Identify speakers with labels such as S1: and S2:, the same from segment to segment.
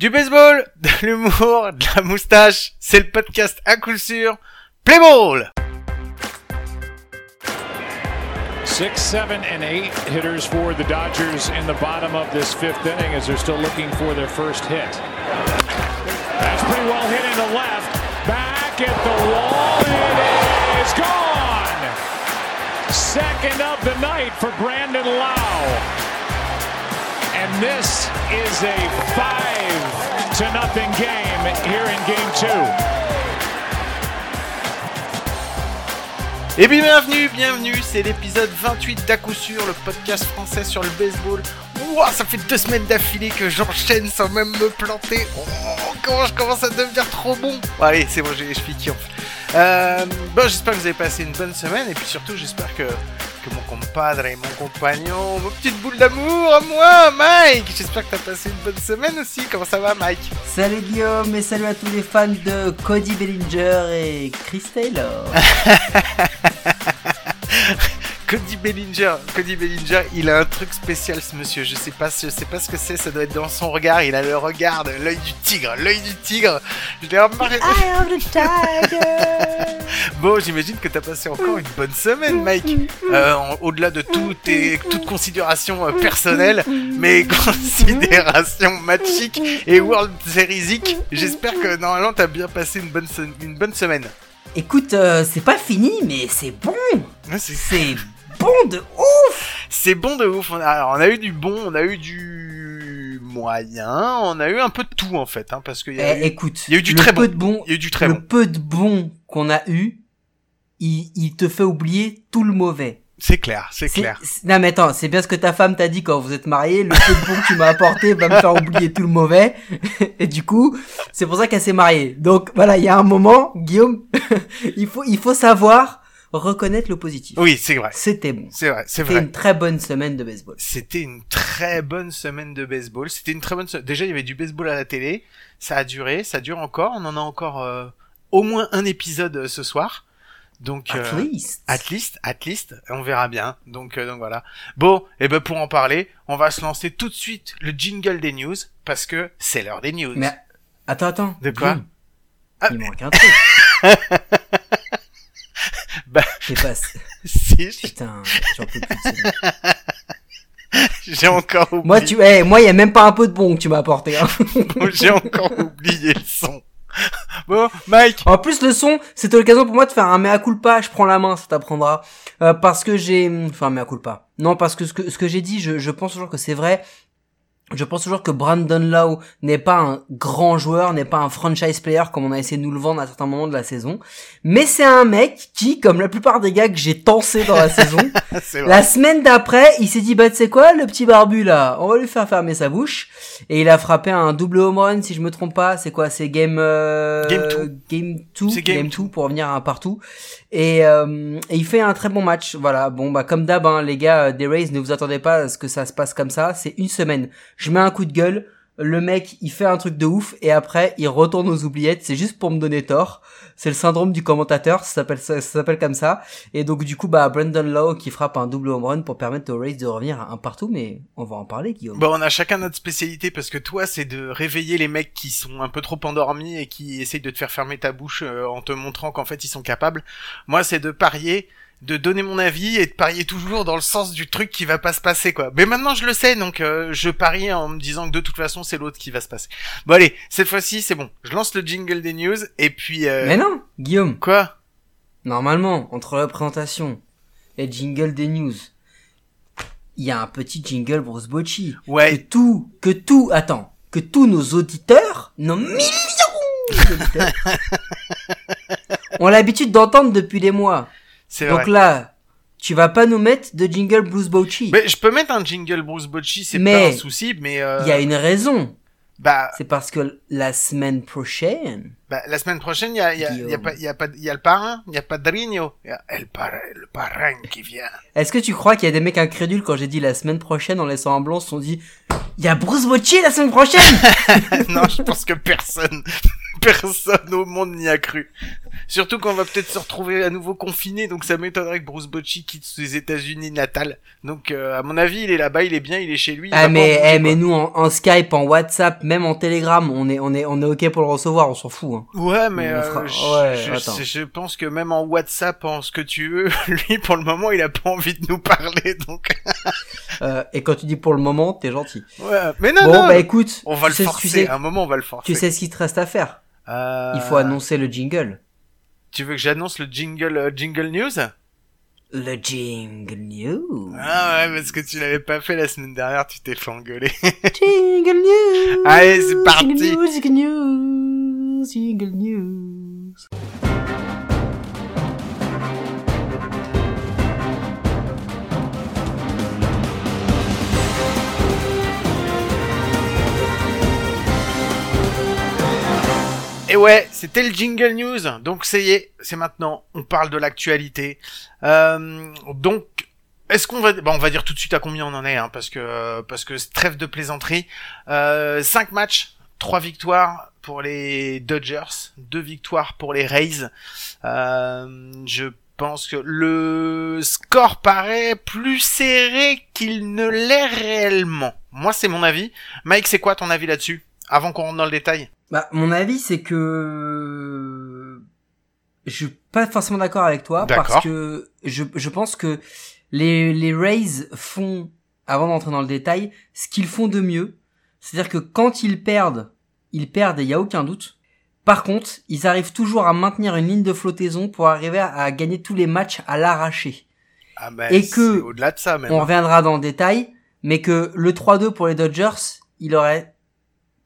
S1: Du baseball, de l'humour, de la moustache, c'est le podcast à coup sûr. Play ball!
S2: Six, seven, and eight hitters for the Dodgers in the bottom of this fifth inning as they're still looking for their first hit. That's pretty well hit in the left. Back at the wall. It is gone. Second of the night for Brandon Lau. And this is a five to nothing game here in game two.
S1: Et bien bienvenue, bienvenue, c'est l'épisode 28 d'à sûr, le podcast français sur le baseball. Ouah, ça fait deux semaines d'affilée que j'enchaîne sans même me planter. Oh, comment je commence à devenir trop bon. Allez, c'est bon, j'ai les chevilles. Euh, bon, j'espère que vous avez passé une bonne semaine et puis surtout j'espère que, que mon compadre et mon compagnon, vos petites boules d'amour, à moi, Mike, j'espère que t'as passé une bonne semaine aussi. Comment ça va, Mike?
S3: Salut Guillaume et salut à tous les fans de Cody Bellinger et Chris Taylor.
S1: Cody Bellinger, Cody Bellinger, il a un truc spécial ce monsieur. Je sais pas, je sais pas ce que c'est. Ça doit être dans son regard. Il a le regard, de l'œil du tigre, l'œil du tigre. Je l'ai remarqué.
S3: I am the tiger.
S1: Bon, j'imagine que t'as passé encore une bonne semaine, Mike. Euh, Au-delà de tout et toute considération euh, personnelle, mais considération matchique et World Seriesique, j'espère que normalement t'as bien passé une bonne, une bonne semaine.
S3: Écoute, euh, c'est pas fini, mais c'est bon.
S1: Ouais, C'est
S3: bon de ouf.
S1: C'est bon de ouf. On a, alors, on a eu du bon, on a eu du moyen, on a eu un peu de tout en fait, hein, parce qu'il y, a
S3: Eh,
S1: eu-
S3: écoute,
S1: il y a eu du très bon.
S3: de bon,
S1: il y a eu du très
S3: le
S1: bon.
S3: peu de bon qu'on a eu, il, il te fait oublier tout le mauvais.
S1: C'est clair, c'est clair.
S3: Non mais attends, c'est bien ce que ta femme t'a dit quand vous êtes mariés. Le peu de bon que tu m'as apporté va me faire oublier tout le mauvais. Et du coup, c'est pour ça qu'elle s'est mariée. Donc voilà, il y a un moment, Guillaume, il faut il faut savoir reconnaître le positif.
S1: Oui, c'est vrai.
S3: C'était bon.
S1: C'est vrai, c'est
S3: C'était
S1: vrai.
S3: une très bonne semaine de baseball.
S1: C'était une très bonne semaine de baseball. C'était une très bonne. se- Déjà, il y avait du baseball à la télé. Ça a duré, ça dure encore. On en a encore euh, au moins un épisode euh, ce soir. Donc,
S3: At
S1: euh,
S3: least.
S1: At least, at least, on verra bien. Donc, euh, donc voilà. Bon, et ben pour en parler, on va se lancer tout de suite le jingle des news parce que c'est l'heure des news.
S3: Mais attends, attends.
S1: De quoi Ah,
S3: Il manque un truc.
S1: Bah.
S3: Pas...
S1: si,
S3: Putain, j'en peux plus
S1: j'ai encore oublié.
S3: Moi, tu, eh, moi, y a même pas un peu de bon que tu m'as apporté. Hein.
S1: j'ai encore oublié le son. Bon, Mike.
S3: En plus, le son, c'était l'occasion pour moi de faire un mea culpa. Je prends la main, ça t'apprendra. Euh, parce que j'ai, enfin, mea culpa. Non, parce que ce que, ce que j'ai dit, je, je pense toujours que c'est vrai. Je pense toujours que Brandon Lau n'est pas un grand joueur, n'est pas un franchise player comme on a essayé de nous le vendre à certains moments de la saison. Mais c'est un mec qui, comme la plupart des gars que j'ai tensé dans la saison,
S1: C'est
S3: la semaine d'après, il s'est dit bah tu sais quoi, le petit barbu là, on va lui faire fermer sa bouche. Et il a frappé un double home run si je me trompe pas. C'est quoi C'est game euh,
S1: Game two.
S3: game two,
S1: C'est game
S3: two pour revenir à un partout. Et, euh, et il fait un très bon match. Voilà. Bon bah comme d'hab, hein, les gars euh, des Rays, ne vous attendez pas à ce que ça se passe comme ça. C'est une semaine. Je mets un coup de gueule. Le mec, il fait un truc de ouf et après, il retourne aux oubliettes. C'est juste pour me donner tort. C'est le syndrome du commentateur. Ça s'appelle ça, s'appelle comme ça. Et donc du coup, bah Brandon Lowe qui frappe un double home run pour permettre aux Rays de revenir un partout. Mais on va en parler, Guillaume.
S1: Bon, on a chacun notre spécialité parce que toi, c'est de réveiller les mecs qui sont un peu trop endormis et qui essayent de te faire fermer ta bouche euh, en te montrant qu'en fait ils sont capables. Moi, c'est de parier, de donner mon avis et de parier toujours dans le sens du truc qui va pas se passer quoi. Mais maintenant, je le sais, donc euh, je parie en me disant que de toute façon, c'est l'autre qui va se passer. Bon allez, cette fois-ci, c'est bon. Je lance le jingle des news et puis euh,
S3: Mais non, Guillaume.
S1: quoi?
S3: Normalement, entre la présentation et le jingle des news, il y a un petit jingle Bruce Bocci. Que
S1: Ouais,
S3: tout, que tout, attends, que tous nos auditeurs, nos millions d'auditeurs, ont l'habitude d'entendre depuis des mois.
S1: C'est vrai.
S3: Donc là, tu vas pas nous mettre de jingle Bruce Bocci.
S1: Mais je peux mettre un jingle Bruce Bocci, c'est pas un souci, mais euh,
S3: Il y a une raison.
S1: bah
S3: C'est parce que la semaine prochaine,
S1: Bah, la semaine prochaine, il y a, y a, y a pas, il y a pas, il y a le parrain, il y a Padrino, il y a el parrain, le parrain qui vient.
S3: est-ce que tu crois qu'il y a des mecs incrédules quand j'ai dit la semaine prochaine en laissant un blanc se sont dit il y a Bruce Bocci la semaine prochaine?
S1: Non, je pense que personne, personne au monde n'y a cru. Surtout qu'on va peut-être se retrouver à nouveau confiné, donc ça m'étonnerait que Bruce Bocci quitte ses États-Unis natales. Donc, euh, à mon avis, il est là-bas, il est bien, il est chez lui.
S3: Ah mais, eh, mais nous en, en Skype, en WhatsApp, même en Telegram, on est on est on est ok pour le recevoir, on s'en fout. Hein.
S1: Ouais, mais euh,
S3: fera-
S1: je,
S3: ouais,
S1: je- pense que même en WhatsApp, en ce que tu veux, lui, pour le moment, il a pas envie de nous parler, donc.
S3: Euh, et quand tu dis pour le moment, t'es gentil.
S1: Ouais, mais non,
S3: bon
S1: non.
S3: bah écoute,
S1: on va le
S3: sais,
S1: forcer.
S3: tu sais,
S1: À un moment, on va le forcer.
S3: tu sais ce qu'il te reste à faire.
S1: Euh,
S3: Il faut annoncer le jingle.
S1: Tu veux que j'annonce le jingle, euh, jingle news?
S3: Le jingle news.
S1: Ah ouais, parce que tu l'avais pas fait la semaine dernière, tu t'es fait engueuler.
S3: Jingle news.
S1: Allez, c'est parti.
S3: Jingle news, jingle news, jingle news.
S1: Et ouais, c'était le jingle news. Donc ça y est, c'est maintenant. On parle de l'actualité. Euh, donc, est-ce qu'on va, bon, on va dire tout de suite à combien on en est, hein, parce que parce que trêve de plaisanterie. Euh, 5 matchs, 3 victoires pour les Dodgers, 2 victoires pour les Rays. Euh, je pense que le score paraît plus serré qu'il ne l'est réellement. Moi, c'est mon avis. Mike, c'est quoi ton avis là-dessus Avant qu'on rentre dans le détail?
S3: Bah, mon avis, c'est que je suis pas forcément d'accord avec toi parce que je, je pense que les, les Rays font, avant d'entrer dans le détail, ce qu'ils font de mieux. C'est-à-dire que quand ils perdent, ils perdent et il y a aucun doute. Par contre, ils arrivent toujours à maintenir une ligne de flottaison pour arriver à, à gagner tous les matchs à l'arraché.
S1: Ah ben,
S3: Et que-
S1: au-delà de ça même.
S3: On reviendra dans le détail, mais que le 3-2 pour les Dodgers, il aurait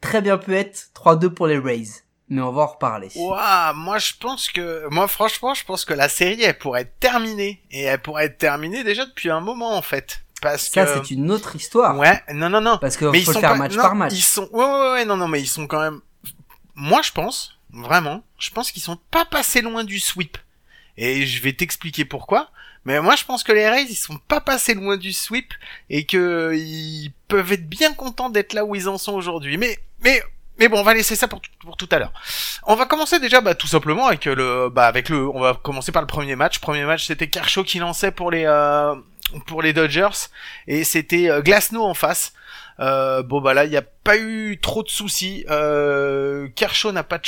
S3: très bien pu être 3-2 pour les Rays. Mais on va en reparler.
S1: Ouah, moi je pense que, moi franchement, je pense que la série elle pourrait être terminée et elle pourrait être terminée déjà depuis un moment en fait, parce
S3: Ça,
S1: que
S3: c'est une autre histoire.
S1: ouais, non non non,
S3: Parce que
S1: mais ils
S3: faut le
S1: sont
S3: faire
S1: pas,
S3: match
S1: non,
S3: par match.
S1: Ils sont, ouais, ouais ouais non non mais ils sont quand même, moi je pense vraiment, je pense qu'ils sont pas passés loin du sweep et je vais t'expliquer pourquoi. Mais moi, je pense que les Rays, ils sont pas passés loin du sweep et que ils peuvent être bien contents d'être là où ils en sont aujourd'hui. Mais, mais, mais bon, on va laisser ça pour, tout- pour tout à l'heure. On va commencer déjà, bah, tout simplement avec le, bah, avec le, on va commencer par le premier match. Premier match, c'était Kershaw qui lançait pour les, euh, pour les Dodgers et c'était euh, Glasnow en face. Euh, bon bah là il n'y a pas eu trop de soucis. Euh, Kershaw n'a pas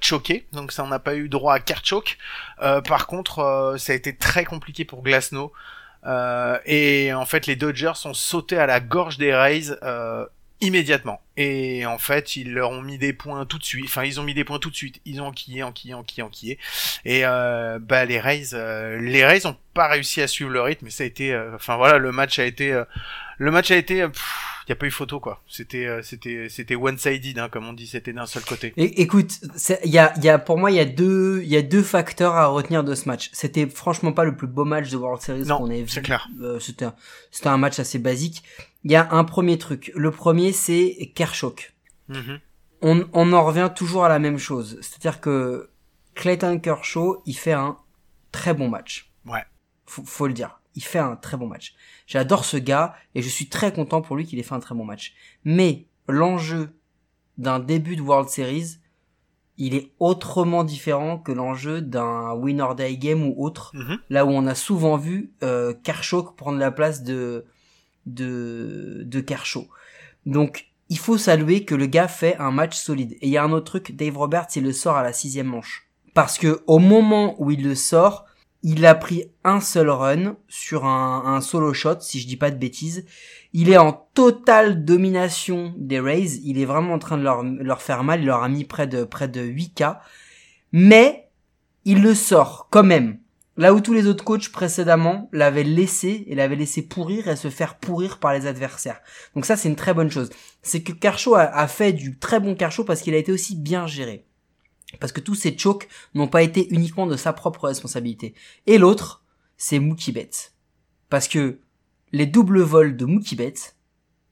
S1: choqué, donc ça on n'a pas eu droit à Kerchok. Euh, par contre euh, ça a été très compliqué pour Glasnow. Euh, et en fait les Dodgers sont sautés à la gorge des Rays euh, immédiatement. Et en fait ils leur ont mis des points tout de suite. Enfin ils ont mis des points tout de suite. Ils ont enquillé, enquillé, enquillé, enquillé. Et euh, bah les Rays, euh, les Rays ont pas réussi à suivre le rythme. Mais ça a été, euh, enfin voilà le match a été euh, le match a été, il y a pas eu photo quoi. C'était, euh, c'était, c'était one-sided, hein, comme on dit, c'était d'un seul côté.
S3: Et, écoute, il y a, y a, pour moi, il y a deux, il y a deux facteurs à retenir de ce match. C'était franchement pas le plus beau match de World Series qu'on ait vu.
S1: c'est clair.
S3: Euh, c'était, c'était un match assez basique. Il y a un premier truc. Le premier, c'est Kershaw.
S1: Mhm.
S3: on, on en revient toujours à la même chose. C'est-à-dire que Clayton Kershaw, il fait un très bon match.
S1: Ouais.
S3: Faut, faut le dire. Il fait un très bon match. J'adore ce gars et je suis très content pour lui qu'il ait fait un très bon match. Mais l'enjeu d'un début de World Series, il est autrement différent que l'enjeu d'un win or die game ou autre
S1: Mhm.
S3: là où on a souvent vu euh, Kershaw prendre la place de de de Kershaw. Donc il faut saluer que le gars fait un match solide. Et il y a un autre truc, Dave Roberts, il le sort à la sixième manche. Parce que au moment où il le sort, il a pris un seul run sur un, solo shot, si je dis pas de bêtises. Il est en totale domination des Rays. Il est vraiment en train de leur, leur faire mal. Il leur a mis près de, près de 8K. Mais, il le sort quand même. Là où tous les autres coachs précédemment l'avaient laissé et l'avaient laissé pourrir et se faire pourrir par les adversaires. Donc ça, c'est une très bonne chose. C'est que Kershaw a, fait du très bon Kershaw parce qu'il a été aussi bien géré. Parce que tous ces chokes n'ont pas été uniquement de sa propre responsabilité. Et l'autre, c'est Mookie Betts. Parce que les doubles vols de Mookie Betts,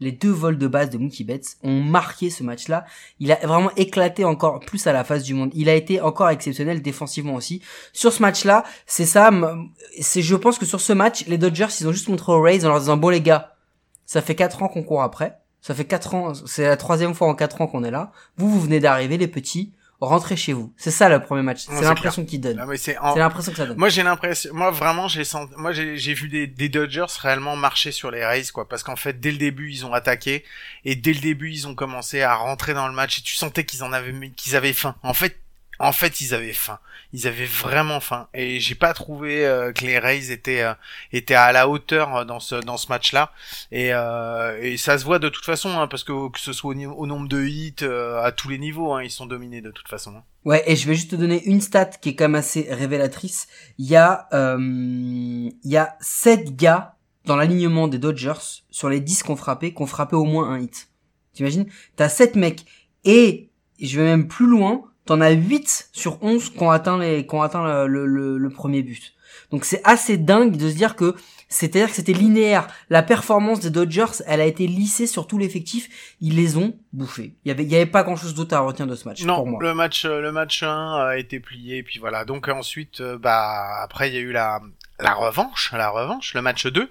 S3: les deux vols de base de Mookie Betts ont marqué ce match-là. Il a vraiment éclaté encore plus à la face du monde. Il a été encore exceptionnel défensivement aussi. Sur ce match-là, c'est ça, c'est, je pense que sur ce match, les Dodgers, ils ont juste montré aux Rays en leur disant, bon les gars, ça fait quatre ans qu'on court après. Ça fait quatre ans, c'est la troisième fois en quatre ans qu'on est là. Vous, vous venez d'arriver, les petits. Rentrez chez vous. C'est ça le premier match. C'est l'impression qu'il donne.
S1: Ah, c'est en-
S3: l'impression que ça donne.
S1: Moi j'ai l'impression, moi vraiment j'ai senti, moi j'ai j'ai vu des, des Dodgers réellement marcher sur les Rays quoi, parce qu'en fait dès le début ils ont attaqué et dès le début ils ont commencé à rentrer dans le match et tu sentais qu'ils en avaient qu'ils avaient faim. En fait, en fait ils avaient faim, ils avaient vraiment faim et j'ai pas trouvé euh, que les Rays étaient euh, étaient à la hauteur euh, dans ce dans ce match là et euh, et ça se voit de toute façon hein, parce que que ce soit au, au nombre de hits à tous les niveaux hein, ils sont dominés de toute façon. hein.
S3: Ouais, et je vais juste te donner une stat qui est quand même assez révélatrice. Il y a, il y a 7 gars dans l'alignement des Dodgers sur les 10 qu'on frappé, qu'on frappé au moins un hit. T'imagines? T'as 7 mecs. Et, je vais même plus loin, t'en as 8 sur 11 qui ont atteint les, qui ont atteint le, le, le premier but. Donc c'est assez dingue de se dire que c'est-à-dire que c'était linéaire. La performance des Dodgers, elle a été lissée sur tout l'effectif. Ils les ont bouffés. Il y avait, il y avait pas grand-chose d'autre à retenir de ce match
S1: Non,
S3: pour moi.
S1: le match, euh, le match 1 a été plié, et puis voilà. Donc ensuite, euh, bah après il y a eu la la revanche, la revanche, le match 2.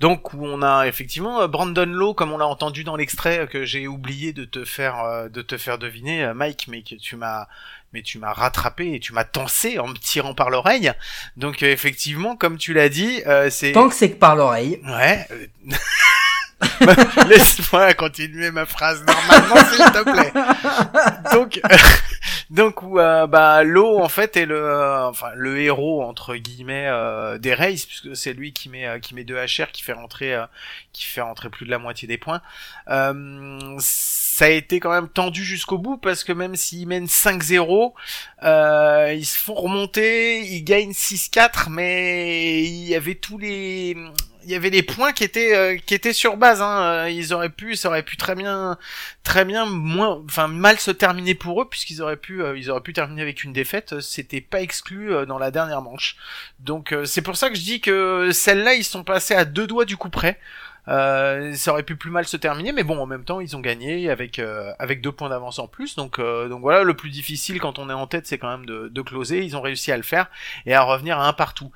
S1: Donc où on a effectivement euh, Brandon Lowe, comme on l'a entendu dans l'extrait euh, que j'ai oublié de te faire euh, de te faire deviner, Mike, mais que tu m'as mais tu m'as rattrapé et tu m'as tensé en me tirant par l'oreille. Donc effectivement, comme tu l'as dit, euh, c'est
S3: Tant que c'est que par l'oreille.
S1: Ouais. Laisse-moi continuer ma phrase normalement, s'il te plaît. Donc, donc où euh, bah l'eau en fait est le, euh, enfin le héros entre guillemets euh, des Rays puisque c'est lui qui met euh, qui met deux HR qui fait rentrer euh, qui fait rentrer plus de la moitié des points. Ça a été quand même tendu jusqu'au bout parce que même s'ils mènent 5-0, euh, ils se font remonter, ils gagnent 6-4, mais il y avait tous les il y avait les points qui étaient euh, qui étaient sur base hein. Euh, ils auraient pu ça aurait pu très bien très bien moins enfin mal se terminer pour eux puisqu'ils auraient pu euh, ils auraient pu terminer avec une défaite. C'était pas exclu dans la dernière manche. Donc c'est pour ça que je dis que celle-là ils sont passés à deux doigts du coup près euh, ça aurait pu plus mal se terminer, mais bon, en même temps, ils ont gagné avec euh, avec deux points d'avance en plus. Donc euh, donc voilà, le plus difficile quand on est en tête, c'est quand même de, de closer. Ils ont réussi à le faire et à revenir à un partout.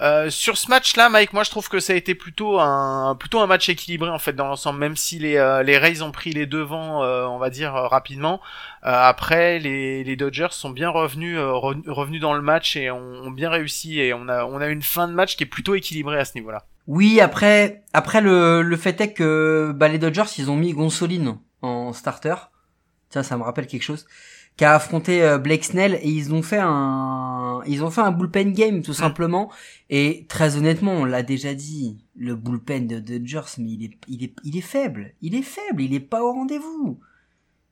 S1: Euh, sur ce match-là, Mike, moi je trouve que ça a été plutôt un plutôt un match équilibré en fait dans l'ensemble, même si les euh, les Rays ont pris les devants, on va dire rapidement. Après, les, les Dodgers sont bien revenus re- revenus dans le match et ont, ont bien réussi et on a on a une fin de match qui est plutôt équilibrée à ce niveau-là.
S3: Oui, après, après le, le fait est que bah, les Dodgers, ils ont mis Gonsolin en starter. Tiens, ça me rappelle quelque chose. Qui a affronté euh, Blake Snell et ils ont fait un, ils ont fait un bullpen game tout simplement. Et très honnêtement, on l'a déjà dit, le bullpen de Dodgers, mais il est, il est, il est faible. Il est faible. Il est pas au rendez-vous.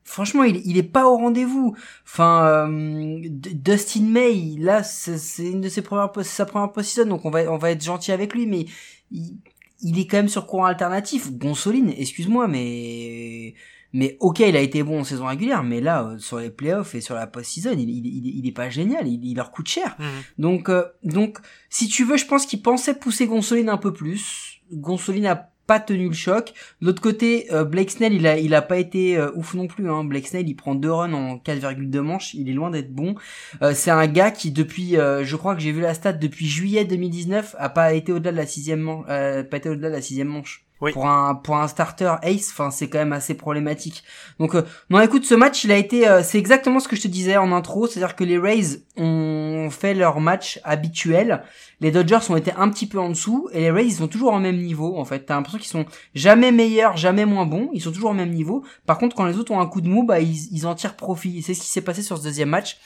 S3: Franchement, il, il est pas au rendez-vous. Enfin, euh, Dustin May, là, c'est une de ses premières, sa première post-season, donc on va, on va être gentil avec lui, mais il, il est quand même sur courant alternatif. Gonsoline, excuse-moi, mais mais ok, il a été bon en saison régulière, mais là, euh, sur les playoffs et sur la post-season, il, il, il, il est pas génial, il, il leur coûte cher. Donc, euh, donc, si tu veux, je pense qu'il pensait pousser Gonsoline un peu plus. Gonsoline a pas tenu le choc. L'autre côté, euh, Blake Snell, il a, il a pas été euh, ouf non plus. Hein. Blake Snell, il prend deux runs en 4,2 manches. Il est loin d'être bon. Euh, c'est un gars qui, depuis, je crois que j'ai vu la stat depuis juillet 2019, a pas été au-delà de la sixième manche. Pas été au-delà de la sixième manche. Pour un pour un starter ace, enfin c'est quand même assez problématique. Donc euh, non, écoute, ce match, il a été, euh, c'est exactement ce que je te disais en intro, c'est-à-dire que les Rays ont fait leur match habituel, les Dodgers ont été un petit peu en dessous et les Rays ils sont toujours au même niveau en fait. T'as l'impression qu'ils sont jamais meilleurs, jamais moins bons, ils sont toujours au même niveau. Par contre, quand les autres ont un coup de mou, bah ils, ils en tirent profit. C'est ce qui s'est passé sur ce deuxième match.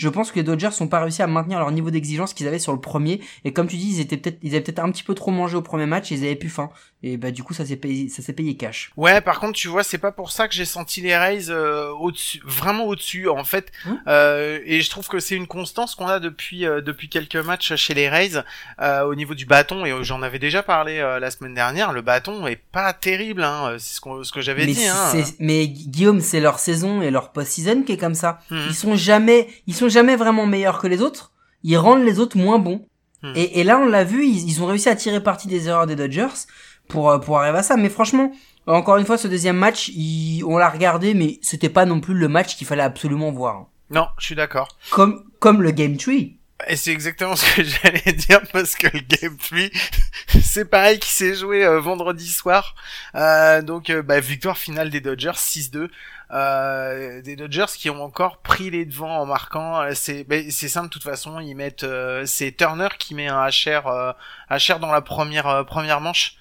S3: Je pense que les Dodgers n'ont pas réussi à maintenir leur niveau d'exigence qu'ils avaient sur le premier. Et comme tu dis, ils étaient peut-être, ils avaient peut-être un petit peu trop mangé au premier match, et ils avaient plus faim. Et bah du coup, ça s'est payé, ça s'est payé cash.
S1: Ouais, par contre, tu vois, c'est pas pour ça que j'ai senti les Rays euh, au-dessus, vraiment au-dessus, en fait.
S3: Hein
S1: Euh, et je trouve que c'est une constance qu'on a depuis euh, depuis quelques matchs chez les Rays au niveau du bâton. Et j'en avais déjà parlé la semaine dernière. Le bâton est pas terrible, hein. C'est ce, que j'avais dit. Hein.
S3: mais Guillaume, c'est leur saison et leur post-season qui est comme ça.
S1: Mhm.
S3: Ils sont jamais, ils sont jamais vraiment meilleurs que les autres. Ils rendent les autres moins bons.
S1: Hmm.
S3: Et, et là, on l'a vu, ils, ils ont réussi à tirer parti des erreurs des Dodgers pour euh, pour arriver à ça. Mais franchement, encore une fois, ce deuxième match, il- on l'a regardé, mais c'était pas non plus le match qu'il fallait absolument voir.
S1: Non, je suis d'accord.
S3: Comme comme le Game 3.
S1: Et c'est exactement ce que j'allais dire parce que le Game 3, c'est pareil qui s'est joué euh, vendredi soir. Euh, donc euh, bah, victoire finale des Dodgers 6-2. Euh, des Dodgers qui ont encore pris les devants en marquant. C'est bah, c'est simple de toute façon, ils mettent c'est Turner qui met un HR HR dans la première première manche.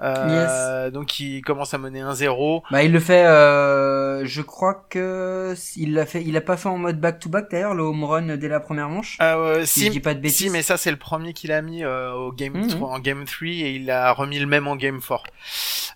S1: Euh, Donc il commence à mener 1-0.
S3: Bah il le fait. Euh, je crois que il l'a fait. Il a pas fait en mode back to back d'ailleurs le home run dès la première manche.
S1: Euh, si, dis pas de bêtises. si, mais ça c'est le premier qu'il a mis euh, au game 3, mhm. en game 3 et il a remis le même en game 4.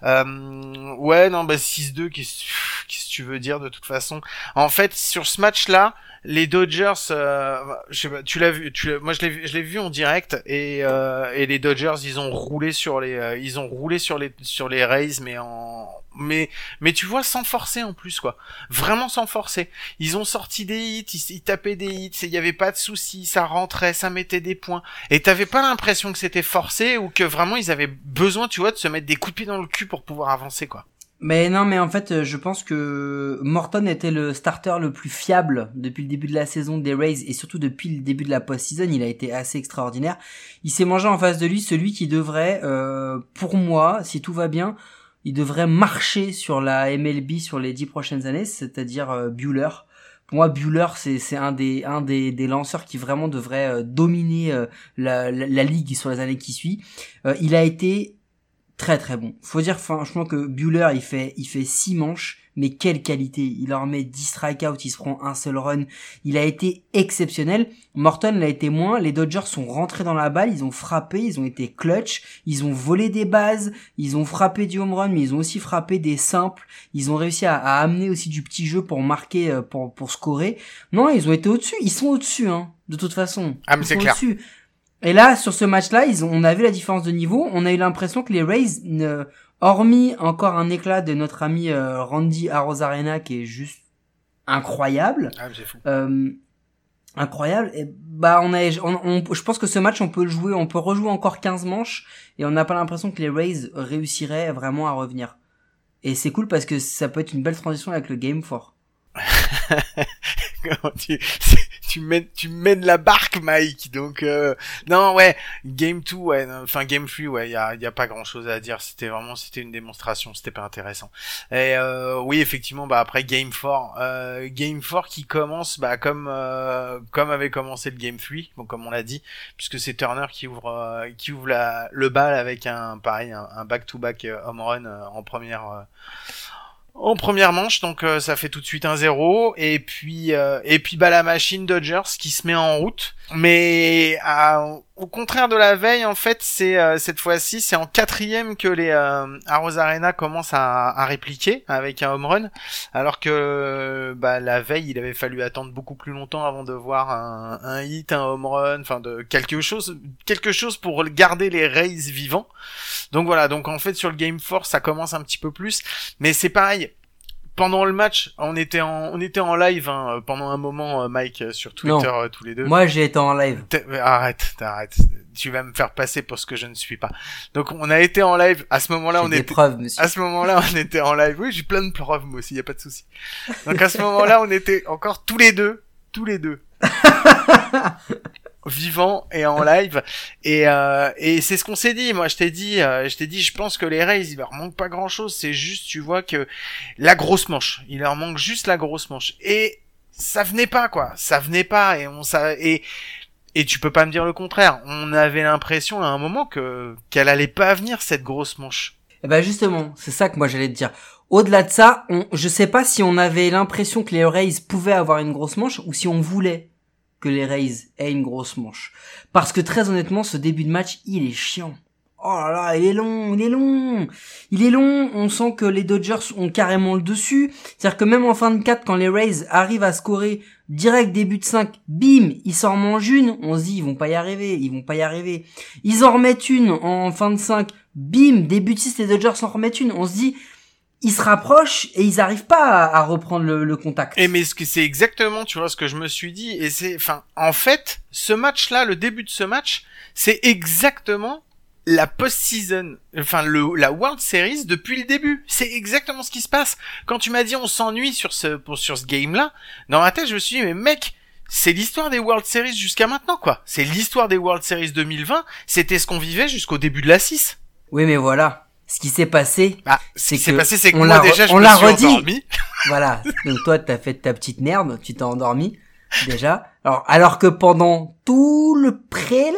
S1: Euh, ouais non bah 6-2 qu'est-ce que tu veux dire de toute façon. En fait sur ce match là les Dodgers, euh, je sais pas, tu l'as vu, tu moi je l'ai, je l'ai vu en direct et, euh, et les Dodgers ils ont roulé sur les, euh, ils ont roulé sur les sur les Rays mais en, mais mais tu vois sans forcer en plus quoi, vraiment sans forcer. Ils ont sorti des hits, ils, tapaient des hits, il y avait pas de soucis, ça rentrait, ça mettait des points et t'avais pas l'impression que c'était forcé ou que vraiment ils avaient besoin, tu vois, de se mettre des coups de pied dans le cul pour pouvoir avancer quoi.
S3: Mais non, mais en fait, euh, je pense que Morton était le starter le plus fiable depuis le début de la saison des Rays et surtout depuis le début de la post-season. Il a été assez extraordinaire. Il s'est mangé en face de lui celui qui devrait, euh, pour moi, si tout va bien, il devrait marcher sur la MLB sur les dix prochaines années, c'est-à-dire euh, Bueller. Pour moi, Bueller, c'est, un des un des, des lanceurs qui vraiment devrait euh, dominer la, la, la, ligue sur les années qui suivent. il a été très très bon. Faut dire franchement que Bueller il fait il fait six manches, mais quelle qualité. Il leur met 10 strikeouts, il se prend un seul run. Il a été exceptionnel. Morton l'a été moins. Les Dodgers sont rentrés dans la balle, ils ont frappé, ils ont été clutch, ils ont volé des bases, ils ont frappé du home run, mais ils ont aussi frappé des simples. Ils ont réussi à, amener aussi du petit jeu pour marquer, euh, pour pour scorer. Non, ils ont été au-dessus. Ils sont au-dessus, hein. De toute façon.
S1: Ah mais c'est clair.
S3: Et là, sur ce match-là, ils ont, on a vu la différence de niveau. On a eu l'impression que les Rays, ne, hormis encore un éclat de notre ami euh, Randy Arozarena qui est juste incroyable.
S1: Ah, c'est fou.
S3: Euh, incroyable. Et bah, on a, on, je pense que ce match, on peut le jouer, on peut rejouer encore 15 manches et on n'a pas l'impression que les Rays réussiraient vraiment à revenir. Et c'est cool parce que ça peut être une belle transition avec le Game 4.
S1: tu, tu mènes, tu mènes la barque, Mike. Donc, euh, non, ouais, Game 2, ouais, enfin Game 3, ouais, il y a, y a pas grand chose à dire. C'était vraiment, c'était une démonstration, c'était pas intéressant. Et euh, oui, effectivement, bah après Game 4, euh, Game 4 qui commence, bah comme euh, comme avait commencé le Game 3, bon comme on l'a dit, puisque c'est Turner qui ouvre euh, qui ouvre la, le bal avec un pareil, un back-to-back -back home run en première en première manche, donc euh, ça fait tout de suite un 0 et puis euh, et puis bah la machine Dodgers qui se met en route. Mais au contraire de la veille, en fait, c'est euh, cette fois-ci c'est en quatrième que les Arrows Arena commencent à, répliquer avec un home run, alors que bah la veille il avait fallu attendre beaucoup plus longtemps avant de voir un, un hit, un home run, enfin de quelque chose quelque chose pour garder les Rays vivants. Donc voilà, donc en fait sur le Game Force ça commence un petit peu plus, mais c'est pareil. Pendant le match, on était en, on était en live hein, pendant un moment, euh, Mike, euh, sur Twitter euh, tous les deux.
S3: Moi, j'ai été en live.
S1: Arrête, arrête. Tu vas me faire passer pour ce que je ne suis pas. Donc, on a été en live. À ce moment-là, on
S3: était.
S1: Preuves,
S3: monsieur.
S1: À ce moment-là, on était en live. Oui, j'ai plein de preuves moi aussi. Y a pas de souci. Donc, à ce moment-là, on était encore tous les deux, tous les deux. vivant et en live. Et euh, et c'est ce qu'on s'est dit. Moi je t'ai dit euh, je t'ai dit je pense que les Rays il leur manque pas grand chose c'est juste tu vois que la grosse manche. Il leur manque juste la grosse manche. Et ça venait pas quoi. Ça venait pas et on ça et et tu peux pas me dire le contraire. On avait l'impression à un moment que qu'elle allait pas venir cette grosse manche.
S3: Et eh ben justement c'est ça que moi j'allais te dire. Au-delà de ça, on, je sais pas si on avait l'impression que les Rays pouvaient avoir une grosse manche ou si on voulait que les Rays aient une grosse manche. Parce que très honnêtement, ce début de match, il est chiant. Oh là là, il est long, il est long. Il est long, on sent que les Dodgers ont carrément le dessus. C'est-à-dire que même en fin de 4, quand les Rays arrivent à scorer direct début de 5, bim, ils s'en mangent une, on se dit ils vont pas y arriver, ils vont pas y arriver. Ils en remettent une en fin de 5, bim, début de 6, les Dodgers en remettent une, on se dit ils se rapprochent et ils arrivent pas à, reprendre le, contact.
S1: Et mais ce que c'est exactement, tu vois, ce que je me suis dit, et c'est, enfin, en fait, ce match-là, le début de ce match, c'est exactement la post-season, enfin le la World Series depuis le début. C'est exactement ce qui se passe. Quand tu m'as dit on s'ennuie sur ce pour sur ce game-là, dans ma tête je me suis dit mais mec, c'est l'histoire des World Series jusqu'à maintenant, quoi. C'est l'histoire des World Series 2020. C'était ce qu'on vivait jusqu'au début de la 6.
S3: Oui, mais voilà. Ce qui s'est passé,
S1: Bah, ce
S3: C'est
S1: s'est
S3: que
S1: passé, c'est que
S3: on l'a
S1: déjà, je
S3: on
S1: me
S3: l'a
S1: suis
S3: redit.
S1: endormi.
S3: voilà. Donc toi, t'as fait ta petite merde, tu t'es endormi déjà. Alors, alors que pendant tout le pré-live,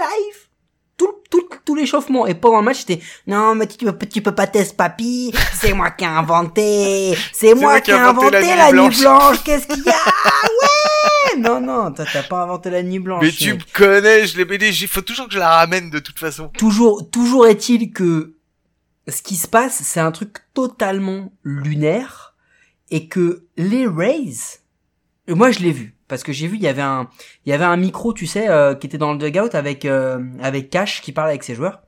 S3: tout, tout, tout l'échauffement et pendant le match, c'était non mais tu peux, tu peux pas tester papy, c'est moi qui ai inventé, c'est moi qui ai inventé, la, nuit blanche. Qu'est-ce qu'il y a? Ouais, non non, toi t'as pas inventé la nuit blanche.
S1: Mais tu me connais, je l'ai il faut toujours que je la ramène de toute façon.
S3: toujours, toujours est-il que ce qui se passe, c'est un truc totalement lunaire et que les Rays, et moi je l'ai vu parce que j'ai vu il y avait un, il y avait un micro, tu sais, euh, qui était dans le dugout avec euh, avec Cash qui parlait avec ses joueurs.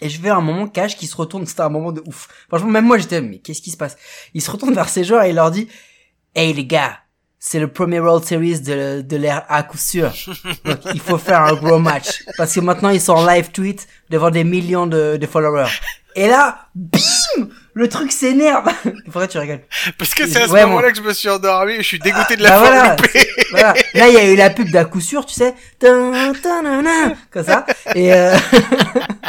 S3: Et je vais à un moment Cash qui se retourne, c'était un moment de ouf. Franchement, même moi j'étais, mais qu'est-ce qui se passe? Il se retourne vers ses joueurs et il leur dit, hey les gars. C'est le premier World Series de, de l'ère à coup sûr. Donc, il faut faire un gros match. Parce que maintenant, ils sont en live tweet devant des millions de followers. Et là, bim! Le truc s'énerve. Pourquoi tu rigoles?
S1: Parce que c'est à ce
S3: Ouais,
S1: moment-là que je me suis endormi et je suis dégoûté de
S3: Bah
S1: la
S3: voilà,
S1: loupée.
S3: voilà. Là, il y a eu la pub d'à coup sûr, tu sais. Comme ça. Et euh...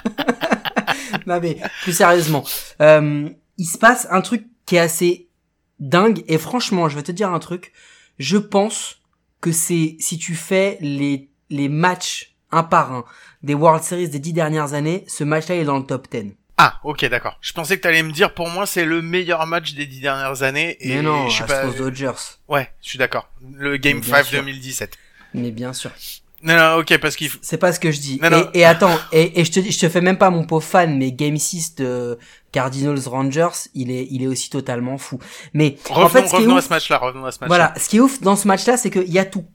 S3: non mais, plus sérieusement. Euh, il se passe un truc qui est assez dingue. Et franchement, je vais te dire un truc. Je pense que c'est, si tu fais les, les matchs un par un des World Series des dix dernières années, ce match-là il est dans le top 10.
S1: Ah, ok, d'accord. Je pensais que t'allais me dire, pour moi, c'est le meilleur match des dix dernières années. Et
S3: Mais non,
S1: je suis
S3: Astros
S1: pas...
S3: Dodgers.
S1: Ouais, je suis d'accord. Le Game
S3: Mais bien
S1: 5
S3: sûr.
S1: 2017.
S3: Mais bien sûr.
S1: Non, non, ok, parce qu'il faut...
S3: C'est pas ce que je dis.
S1: Non, non.
S3: Et, et attends, et, et je te je te fais même pas mon pauvre fan, mais Game 6 de Cardinals Rangers, il est, il est aussi totalement fou. Mais
S1: Revenons,
S3: en fait, ce qui est
S1: revenons à ce match-là, revenons à ce match-là.
S3: voilà, ce qui est ouf dans ce match-là, c'est qu'il y a tout.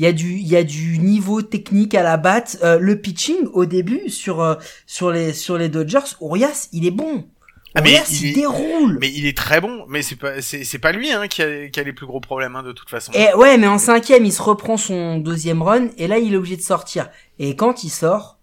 S3: Il y a du, il y a du niveau technique à la batte. Euh, le pitching au début sur euh, sur les sur les Dodgers, Urias, il est bon.
S1: Ah, mais
S3: Urias,
S1: il
S3: déroule.
S1: Mais il est très bon, mais c'est pas, c'est, c'est pas lui, hein, qui a, qui a les plus gros problèmes, hein, de toute façon.
S3: Et ouais, mais en cinquième, il se reprend son deuxième run et là, il est obligé de sortir. Et quand il sort,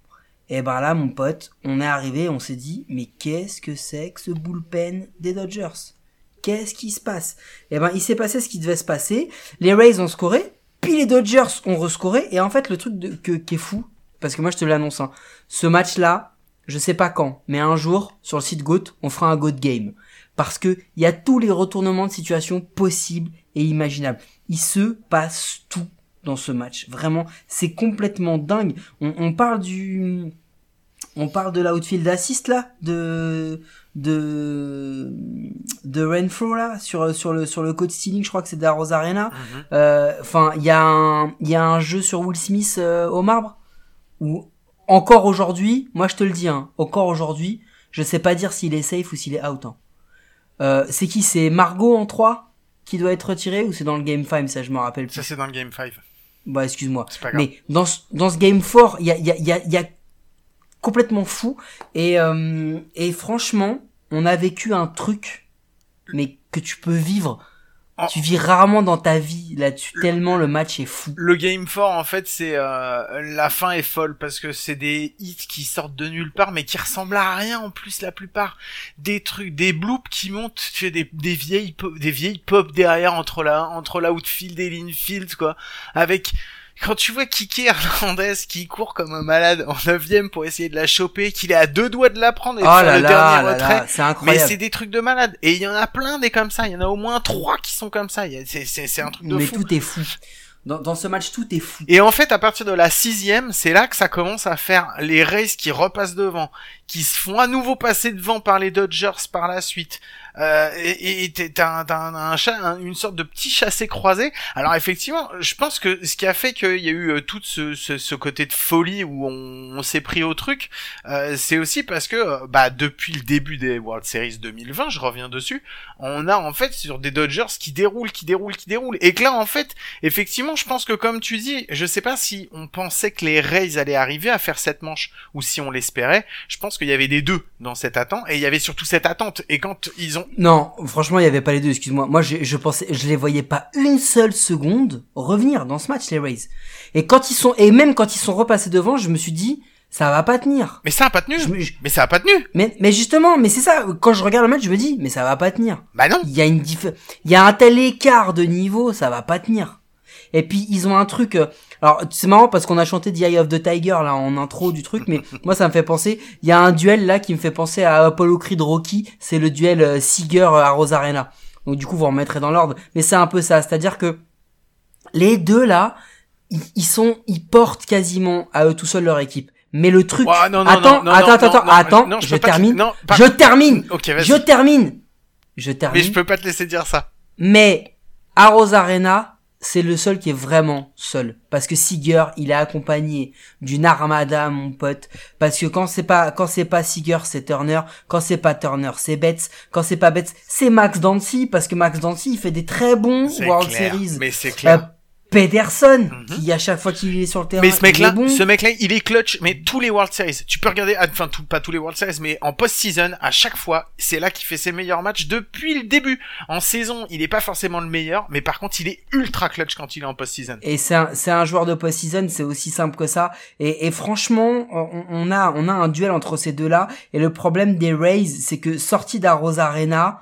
S3: et ben là, mon pote, on est arrivé, on s'est dit, mais qu'est-ce que c'est que ce bullpen des Dodgers? Qu'est-ce qui se passe? Et ben, il s'est passé ce qui devait se passer. Les Rays ont scoré, puis les Dodgers ont rescoré. Et en fait, le truc que, qui est fou, parce que moi, je te l'annonce, hein, ce match-là, je sais pas quand, mais un jour, sur le site GOAT, on fera un GOAT game. Parce que il y a tous les retournements de situation possibles et imaginables. Il se passe tout dans ce match. Vraiment, c'est complètement dingue. On parle du, on parle de l'outfield assist là, de, de, de Renfro là, sur, sur le, sur le code stealing, je crois que c'est d'Arros Arena.
S1: Mhm.
S3: Euh, Enfin, il y a un, il y a un jeu sur Will Smith euh, au marbre où encore aujourd'hui, moi je te le dis, hein, encore aujourd'hui, je sais pas dire s'il est safe ou s'il est out. hein. Euh, c'est qui? C'est Margot en 3 qui doit être retiré ou c'est dans le game 5 ça je me rappelle plus.
S1: Ça, c'est dans le Game 5.
S3: Bah excuse-moi. Mais dans ce, dans ce game 4, il y a, il y, a, il y, a, il y a complètement fou et euh, et franchement, on a vécu un truc mais que tu peux vivre. Tu vis rarement dans ta vie là-dessus tellement le match est fou.
S1: Le Game 4, en fait, c'est euh, la fin est folle parce que c'est des hits qui sortent de nulle part, mais qui ressemblent à rien en plus la plupart. Des trucs, des bloops qui montent, tu sais, des, des vieilles, pop- des vieilles pop derrière entre la, entre l'outfield et l'infield, quoi. Avec quand tu vois Kiki Hernandez qui court comme un malade en neuvième pour essayer de la choper, qu'il est à deux doigts de la prendre et de
S3: Oh
S1: faire le
S3: là,
S1: dernier retrait.
S3: c'est
S1: Mais
S3: incroyable.
S1: c'est des trucs de malade. Et il y en a plein des comme ça. Il y en a au moins trois qui sont comme ça. C'est, un truc de
S3: Mais
S1: fou.
S3: tout est fou. Dans, dans ce match, tout est fou.
S1: Et en fait, à partir de la sixième, c'est là que ça commence à faire les Rays qui repassent devant, qui se font à nouveau passer devant par les Dodgers par la suite. Euh, et et t'as un, un, un un- une sorte de petit chassé croisé. Alors effectivement, je pense que ce qui a fait qu'il y a eu euh, tout ce, ce, ce côté de folie où on, on s'est pris au truc, euh, c'est aussi parce que euh, bah depuis le début des World Series 2020, je reviens dessus, on a en fait sur des Dodgers qui déroulent, qui déroulent, qui déroulent, et que là en fait Effectivement, je pense que comme tu dis, je sais pas si on pensait que les Rays allaient arriver à faire cette manche ou si on l'espérait. Je pense qu'il y avait des deux dans cette attente et il y avait surtout cette attente. Et quand ils ont,
S3: Non, franchement, il y avait pas les deux, excuse-moi. Moi, je, je pensais, je les voyais pas une seule seconde revenir dans ce match, les Rays. Et quand ils sont, et même quand ils sont repassés devant, je me suis dit, ça va pas tenir.
S1: mais ça a pas tenu.
S3: Je me- je-
S1: Mais ça a pas tenu.
S3: mais, mais justement, mais c'est ça, quand je regarde le match, je me dis, mais ça va pas tenir.
S1: Bah non.
S3: Il y a une diff... il y a un tel écart de niveau, ça va pas tenir. Et puis ils ont un truc. euh, alors c'est marrant parce qu'on a chanté The Eye of the Tiger là en intro du truc, mais moi ça me fait penser. Il y a un duel là qui me fait penser à Apollo Creed Rocky. C'est le duel euh, Seager euh, à Rosarena. Donc du coup vous remettrez dans l'ordre. Mais c'est un peu ça, c'est-à-dire que les deux là, ils, sont, ils portent quasiment à eux tout seuls leur équipe. Mais le truc,
S1: Ouah, non, non,
S3: attends,
S1: non,
S3: attends, attends, attends,
S1: non,
S3: je, termine,
S1: pas-
S3: je termine, je termine, je termine.
S1: Mais je peux pas te laisser dire ça.
S3: Mais à Rosarena, c'est le seul qui est vraiment seul. Parce que Seager, il est accompagné d'une armada, mon pote. Parce que quand c'est pas, quand c'est pas Seager, c'est Turner. Quand c'est pas Turner, c'est Betts. Quand c'est pas Betts, c'est Max Dancy. Parce que Max Dancy, il fait des très bons World
S1: clair.
S3: Series.
S1: Mais c'est
S3: Euh, Pederson, qui à chaque fois qu'il est sur le terrain,
S1: Mais ce mec-là,
S3: bon.
S1: ce mec-là, il est clutch. Mais tous les World Series, tu peux regarder, ah, enfin tout, pas tous les World Series, mais en post-season, à chaque fois, c'est là qu'il fait ses meilleurs matchs depuis le début. En saison, il est pas forcément le meilleur, mais par contre, il est ultra clutch quand il est en post-season.
S3: Et c'est un, c'est un joueur de post-season, c'est aussi simple que ça. Et, et franchement, on, on a, on a un duel entre ces deux-là. Et le problème des Rays, c'est que sorti d'Arros Arena,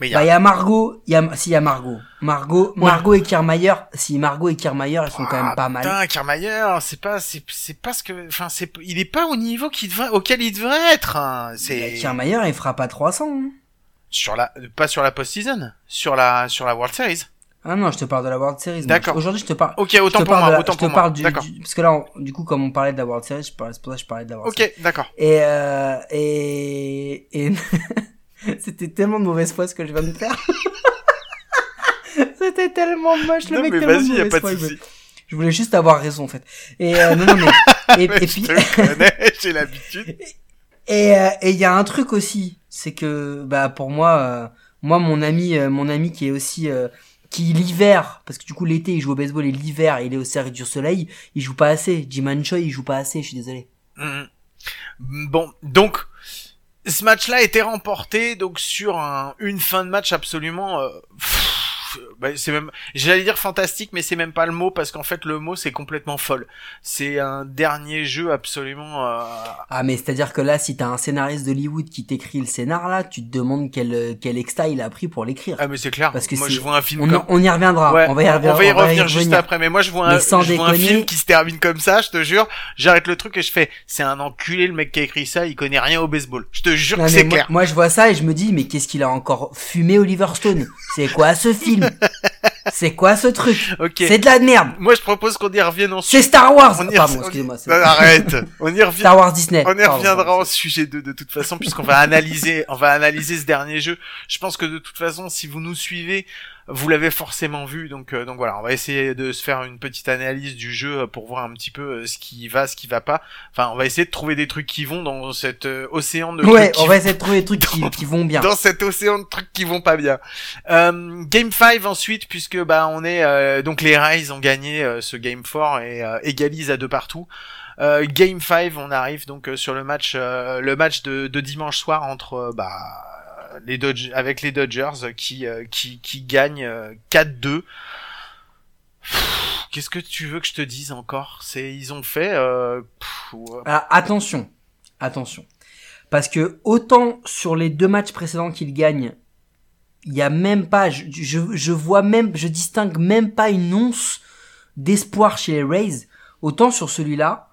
S1: Mais il y
S3: bah,
S1: a,
S3: il y a Margot, il y a, si, il y a Margot. Margot, Margot et Kiermaier, si Margot et Kiermaier, ils sont quand même pas mal.
S1: Ah, Putain, Kiermaier, c'est pas, c'est, c'est pas ce que, enfin, c'est, il est pas au niveau qu'il devrait, auquel il devrait être. hein.
S3: Bah,
S1: C'est
S3: Kiermaier, il fera pas 300. hein.
S1: sur la, pas sur la post-season, sur la, sur la World Series.
S3: Ah non, je te parle de la World Series.
S1: D'accord.
S3: Aujourd'hui, je te parle.
S1: Ok, autant pour moi, autant
S3: je te
S1: pour moi. D'accord.
S3: parce que là, on- du coup, comme on parlait de la World Series, je parlais, c'est pour ça que je parlais de la World Series.
S1: Ok, d'accord.
S3: Et, euh, et, et c'était tellement de mauvaise foi ce que je viens de faire. c'était tellement moche, le
S1: Non,
S3: mec
S1: mais vas-y, y a pas de
S3: il
S1: souci.
S3: Je voulais juste avoir raison, en fait. Et, euh, non, non, mais, et, puis,
S1: j'ai l'habitude.
S3: et, euh, et il y a un truc aussi, c'est que, bah, pour moi, euh, moi, mon ami, euh, mon ami qui est aussi, euh, qui l'hiver, parce que du coup l'été il joue au baseball et l'hiver il est au cercle du soleil, il joue pas assez. Jiman Choi il joue pas assez, je suis désolé.
S1: Mhm. Bon, donc ce match-là a été remporté donc sur un- une fin de match absolument. euh, bah, c'est même, j'allais dire fantastique, mais c'est même pas le mot parce qu'en fait le mot c'est complètement folle. C'est un dernier jeu absolument. euh,
S3: Ah mais c'est à dire que là si t'as un scénariste d'Hollywood qui t'écrit le scénar là, tu te demandes quel euh, quel extra il a pris pour l'écrire.
S1: Ah mais c'est clair.
S3: Parce que
S1: moi je vois un film
S3: On,
S1: comme.
S3: on y reviendra.
S1: Ouais,
S3: on va y revenir.
S1: on va y revenir juste après, mais moi je vois un,
S3: sans
S1: je vois un film qui se termine comme ça, je te jure, j'arrête le truc et je fais, c'est un enculé le mec qui a écrit ça, il connaît rien au baseball. Je te jure
S3: Non,
S1: que c'est clair.
S3: moi, je vois ça et je me dis mais qu'est-ce qu'il a encore fumé Oliver Stone? C'est quoi ce film? C'est quoi ce truc. C'est de la merde.
S1: Moi je propose qu'on y revienne ensuite.
S3: C'est Star Wars.
S1: On y,
S3: Pardon,
S1: on-
S3: excusez-moi. c'est-
S1: Non, arrête. On y revient.
S3: Star Wars Disney.
S1: On y reviendra
S3: pardon.
S1: au sujet 2 de toute façon puisqu'on va analyser, on va analyser ce dernier jeu. Je pense que de toute façon, si vous nous suivez, vous l'avez forcément vu. Donc, euh, donc voilà, on va essayer de se faire une petite analyse du jeu euh, pour voir un petit peu euh, ce qui va, ce qui va pas. Enfin, on va essayer de trouver des trucs qui vont dans cet océan de
S3: Ouais,
S1: trucs qui
S3: on va essayer de trouver des trucs qui, qui vont bien.
S1: dans cet océan de trucs qui vont pas bien. Euh, game 5 ensuite, puisque bah on est euh, donc les Rays ont gagné euh, ce game 4 et égalisent à deux partout. Euh, game 5, on arrive donc sur le match euh, le match de, de dimanche soir entre bah les Dodge avec les Dodgers euh, qui euh, qui qui gagnent euh, 4-2. Pff, Qu'est-ce que tu veux que je te dise encore? C'est ils ont fait euh.
S3: Alors, attention, attention. Parce que autant sur les deux matchs précédents qu'il gagne, il y a même pas, je, je, je vois même, je distingue même pas une once d'espoir chez les Rays. Autant sur celui-là,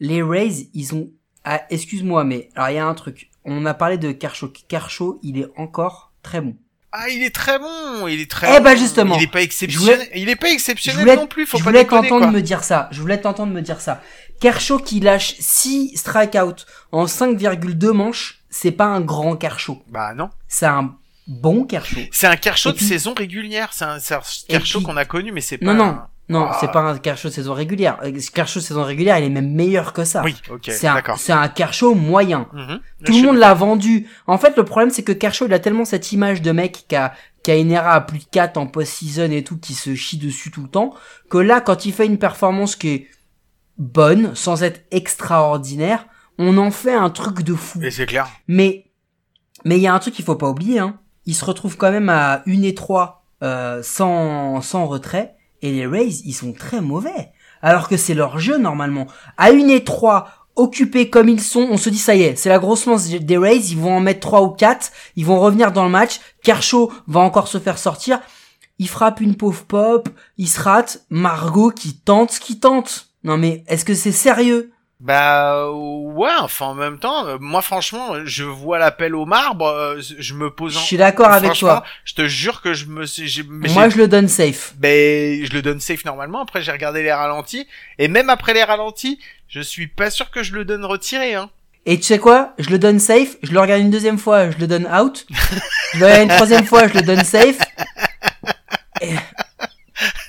S3: les Rays, ils ont, ah, excuse-moi, mais alors il y a un truc. On a parlé de Kershaw. Kershaw, il est encore très bon.
S1: Ah, il est très bon, il est très
S3: Eh ben, justement.
S1: il est pas exceptionnel, il est pas exceptionnel
S3: voulais,
S1: non plus, faut
S3: je
S1: pas
S3: voulais t'entendre me dire ça. Je voulais t'entendre me dire ça. Kershaw qui lâche 6 strikeouts en 5,2 manches, c'est pas un grand Kershaw.
S1: Bah non.
S3: C'est un bon Kershaw.
S1: C'est un Kershaw de
S3: puis-
S1: saison régulière, c'est un, un Kershaw
S3: puis-
S1: qu'on a connu mais c'est pas
S3: Non, non, non,
S1: Ah.
S3: c'est pas un Kershaw de saison régulière. Euh, Kershaw de saison régulière, il est même meilleur que ça.
S1: Oui, OK,
S3: c'est un,
S1: d'accord.
S3: c'est un Kershaw moyen.
S1: Mhm.
S3: Tout le monde l'a vendu. En fait, le problème, c'est que Kershaw, il a tellement cette image de mec qui a, qui a une ERA à plus de 4 en post-season et tout, qui se chie dessus tout le temps, que là, quand il fait une performance qui est bonne, sans être extraordinaire, on en fait un truc de fou.
S1: Et c'est clair.
S3: Mais, mais il y a un truc qu'il faut pas oublier, hein. Il se retrouve quand même à 1 et 3, euh, sans, sans retrait, et les Rays, ils sont très mauvais. Alors que c'est leur jeu, normalement. À 1 et 3, occupés comme ils sont, on se dit, ça y est, c'est la grosse lance des Rays, ils vont en mettre 3 ou 4, ils vont revenir dans le match, Kershaw va encore se faire sortir. il frappe une pauvre pop, il se rate, Margot qui tente ce qui tente. Non mais est-ce que c'est sérieux?
S1: Bah ouais, enfin en même temps, euh, moi franchement, je vois l'appel au marbre, euh, je me pose
S3: Je
S1: en...
S3: suis d'accord avec toi.
S1: Je te jure que je me suis... mais
S3: Moi je le donne safe.
S1: Ben, je le donne safe normalement. Après, j'ai regardé les ralentis. Et même après les ralentis, je suis pas sûr que je le donne retiré, hein.
S3: Et tu sais quoi? Je le donne safe, je le regarde une deuxième fois, je le donne out. je le regarde une troisième fois, je le donne safe. Et,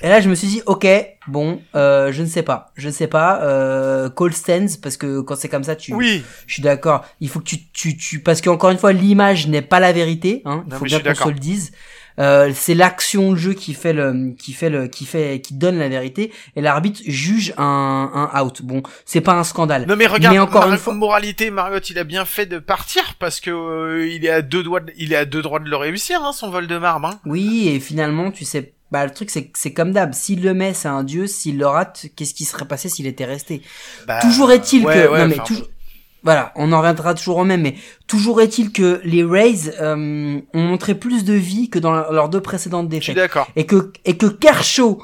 S3: et là je me suis dit ok, bon, euh, je ne sais pas, je ne sais pas. Euh, call stands parce que quand c'est comme ça, tu,
S1: Oui.
S3: je suis d'accord. Il faut que tu, tu, tu, parce qu'encore une fois, l'image n'est pas la vérité. Hein. Il faut bien qu'on se le dise. Euh, c'est l'action de jeu qui fait le, qui fait le, qui fait, qui donne la vérité. Et l'arbitre juge un, un out. Bon, c'est pas un scandale.
S1: Non mais regarde,
S3: Mais encore une fois-
S1: moralité, Marriott, il a bien fait de partir parce que euh, il est à deux doigts, de- il est à deux droits de le réussir, hein, son vol de marbre. Hein.
S3: Oui, et finalement, tu sais, bah le truc c'est c'est comme d'hab. S'il le met, c'est un dieu. S'il le rate, qu'est-ce qui serait passé s'il était resté?
S1: Bah,
S3: Toujours est-il
S1: ouais,
S3: que,
S1: ouais,
S3: non mais toujours, voilà, on en reviendra toujours au même, mais toujours est-il que les Rays euh, ont montré plus de vie que dans leurs deux précédentes
S1: Je suis
S3: défaites.
S1: d'accord.
S3: et que et que Kershaw,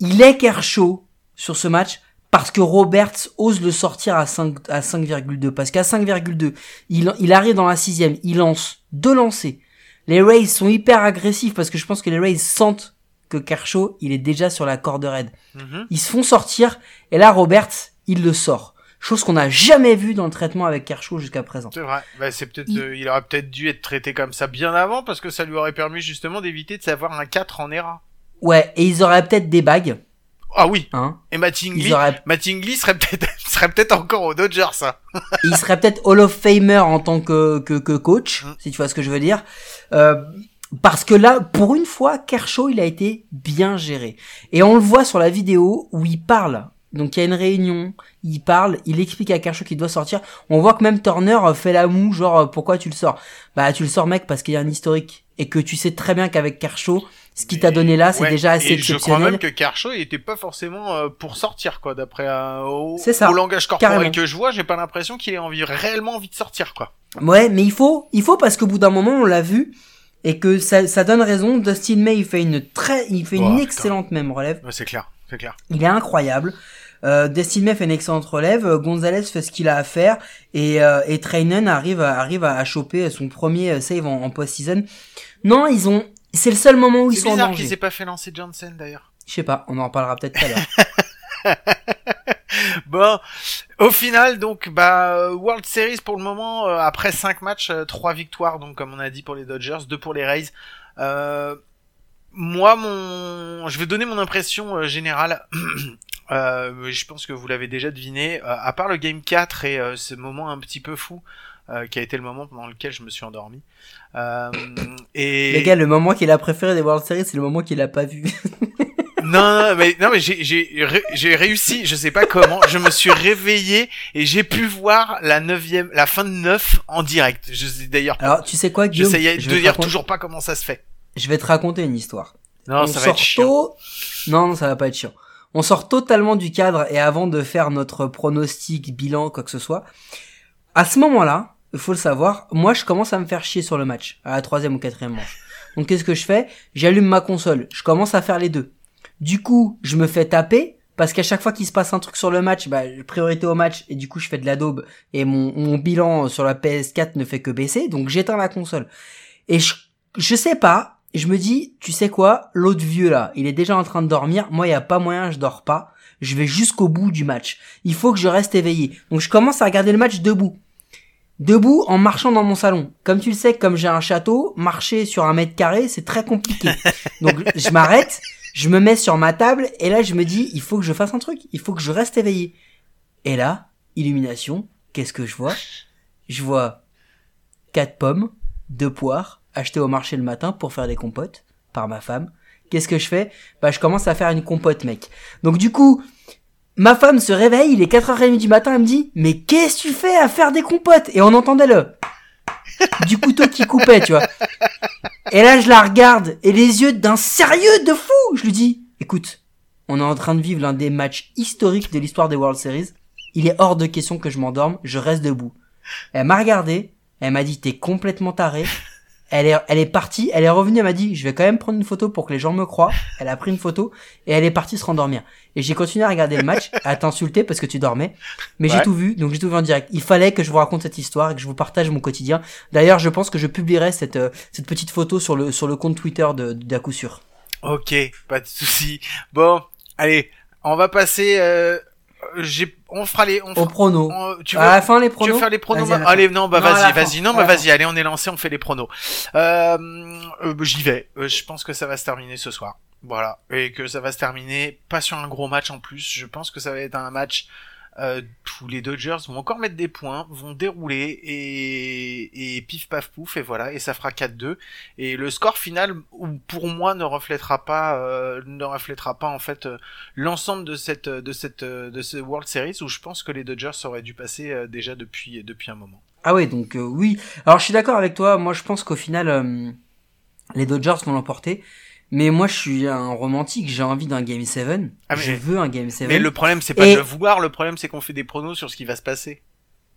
S3: il est Kershaw sur ce match parce que Roberts ose le sortir à 5 à 5,2 parce qu'à 5,2 il il arrive dans la sixième, il lance deux lancers. Les Rays sont hyper agressifs parce que je pense que les Rays sentent que Kershaw il est déjà sur la corde raide.
S1: Mhm.
S3: Ils se font sortir et là Roberts il le sort. Chose qu'on n'a jamais vue dans le traitement avec Kershaw jusqu'à présent.
S1: C'est vrai. Bah, c'est peut-être,
S3: Il-
S1: euh, il aurait peut-être dû être traité comme ça bien avant parce que ça lui aurait permis justement d'éviter de savoir un 4 en ERA.
S3: Ouais, et ils auraient peut-être des bagues,
S1: Ah oui.
S3: hein.
S1: Et
S3: auraient
S1: Mattingly serait peut-être, serait peut-être encore aux Dodgers, ça.
S3: Et il serait peut-être Hall of Famer en tant que, que, que coach,
S1: Mm.
S3: si tu vois ce que je veux dire. Euh, parce que là, pour une fois, Kershaw, il a été bien géré. Et on le voit sur la vidéo où il parle. Donc il y a une réunion, il parle, il explique à Kershaw qu'il doit sortir. On voit que même Turner euh, fait la moue, genre euh, pourquoi tu le sors? Bah tu le sors mec parce qu'il y a un historique et que tu sais très bien qu'avec Kershaw, ce qu'il t'a donné là, c'est
S1: Ouais,
S3: déjà assez
S1: et je crois
S3: exceptionnel.
S1: même que Kershaw il était pas forcément euh, pour sortir quoi d'après euh, au,
S3: C'est ça,
S1: au langage corporel
S3: carrément.
S1: que je vois j'ai pas l'impression qu'il ait envie réellement envie de sortir quoi
S3: Ouais, mais il faut, il faut parce qu'au bout d'un moment, on l'a vu et que ça, ça donne raison. Dustin May, il fait une très, il fait
S1: Oh,
S3: une
S1: putain.
S3: excellente même relève.
S1: ouais, c'est clair c'est clair
S3: Il est incroyable. Euh, Dustin May fait une excellente relève. euh, Gonzalez fait ce qu'il a à faire et euh, et Trainen arrive à, arrive à, à choper son premier save en, en post-season. Non, ils ont, c'est le seul moment où ils
S1: c'est
S3: sont en
S1: bizarre
S3: danger.
S1: qu'ils aient pas fait lancer Johnson d'ailleurs
S3: Je sais pas, on en reparlera peut-être tout à l'heure.
S1: bon au final donc bah euh, World Series pour le moment euh, après 5 matchs 3 victoires donc comme on a dit pour les Dodgers 2 pour les Rays euh, moi mon je vais donner mon impression euh, générale Euh, je pense que vous l'avez déjà deviné, euh, à part le game 4 et euh, ce moment un petit peu fou, euh, qui a été le moment pendant lequel je me suis endormi. Euh, et
S3: Les gars, le moment qu'il a préféré des World Series, c'est le moment qu'il a pas vu.
S1: non, non, mais non, mais j'ai j'ai ré- j'ai réussi, je sais pas comment, je me suis réveillé et j'ai pu voir la neuvième, la fin de 9 en direct. Je sais d'ailleurs.
S3: Alors, tu sais quoi, Guillaume?
S1: J'essayais
S3: je
S1: de dire
S3: raconter,
S1: toujours pas comment ça se fait.
S3: je vais te raconter une histoire.
S1: Non,
S3: on
S1: ça va être chiant.
S3: tôt- Non, non, ça va pas être chiant. On sort totalement du cadre et avant de faire notre pronostic, bilan, quoi que ce soit, à ce moment-là, il faut le savoir, moi je commence à me faire chier sur le match, à la troisième ou quatrième manche. Donc qu'est-ce que je fais? J'allume ma console, je commence à faire les deux. Du coup, je me fais taper, parce qu'à chaque fois qu'il se passe un truc sur le match, bah, priorité au match, et du coup je fais de la daube, et mon, mon bilan sur la PS4 ne fait que baisser, donc j'éteins la console. Et je, je sais pas, je me dis, tu sais quoi, l'autre vieux là, il est déjà en train de dormir, moi il y a pas moyen, je dors pas, je vais jusqu'au bout du match. Il faut que je reste éveillé. Donc je commence à regarder le match debout. Debout en marchant dans mon salon. Comme tu le sais, comme j'ai un château, marcher sur un mètre carré, c'est très compliqué. Donc je m'arrête, je me mets sur ma table, et là je me dis, il faut que je fasse un truc, il faut que je reste éveillé. Et là, illumination, qu'est-ce que je vois? Je vois quatre pommes, deux poires, achetées au marché le matin pour faire des compotes par ma femme. Qu'est-ce que je fais? Bah je commence à faire une compote mec. Donc du coup, ma femme se réveille, il est 4h30 du matin, elle me dit "Mais qu'est-ce que tu fais à faire des compotes? Et on entendait le du couteau qui coupait, tu vois. Et là je la regarde et les yeux d'un sérieux de fou, je lui dis "Écoute, on est en train de vivre l'un des matchs historiques de l'histoire des World Series. Il est hors de question que je m'endorme, je reste debout." Elle m'a regardé, elle m'a dit "T'es complètement taré." Elle est, elle est partie, elle est revenue, elle m'a dit, je vais quand même prendre une photo pour que les gens me croient. Elle a pris une photo et elle est partie se rendormir. Et j'ai continué à regarder le match, à t'insulter parce que tu dormais. Mais j'ai tout vu, donc j'ai tout vu en direct. Il fallait que je vous raconte cette histoire et que je vous partage mon quotidien. D'ailleurs, je pense que je publierai cette, euh, cette petite photo sur le, sur le compte Twitter de, d'à coup sûr.
S1: Ok, pas de souci. Bon, allez, on va passer. Euh, j'ai, on fera les. On
S3: Au
S1: fera-
S3: prono.
S1: on- tu veux,
S3: À la fin, les
S1: tu
S3: pronos.
S1: veux faire les pronos. Allez, non, bah vas-y, vas-y, non, bah vas-y, allez, on est lancé, on fait les pronos. Euh, euh, j'y vais. Euh, je pense que ça va se terminer ce soir. Voilà, et que ça va se terminer pas sur un gros match en plus. Je pense que ça va être un match euh, où les Dodgers vont encore mettre des points, vont dérouler et, et pif paf pouf et voilà et ça fera 4-2 et le score final ou- pour moi ne reflètera pas euh, ne reflètera pas en fait euh, l'ensemble de cette de cette de ce World Series où je pense que les Dodgers auraient dû passer euh, déjà depuis depuis un moment.
S3: Ah ouais, donc oui. Alors je suis d'accord avec toi. Moi, je pense qu'au final, les Dodgers vont l'emporter. Mais moi, je suis un romantique. J'ai envie d'un Game 7.
S1: Ah,
S3: je veux un Game 7.
S1: Mais le problème c'est pas
S3: Et-
S1: de le vouloir, le problème c'est qu'on fait des pronos sur ce qui va se passer.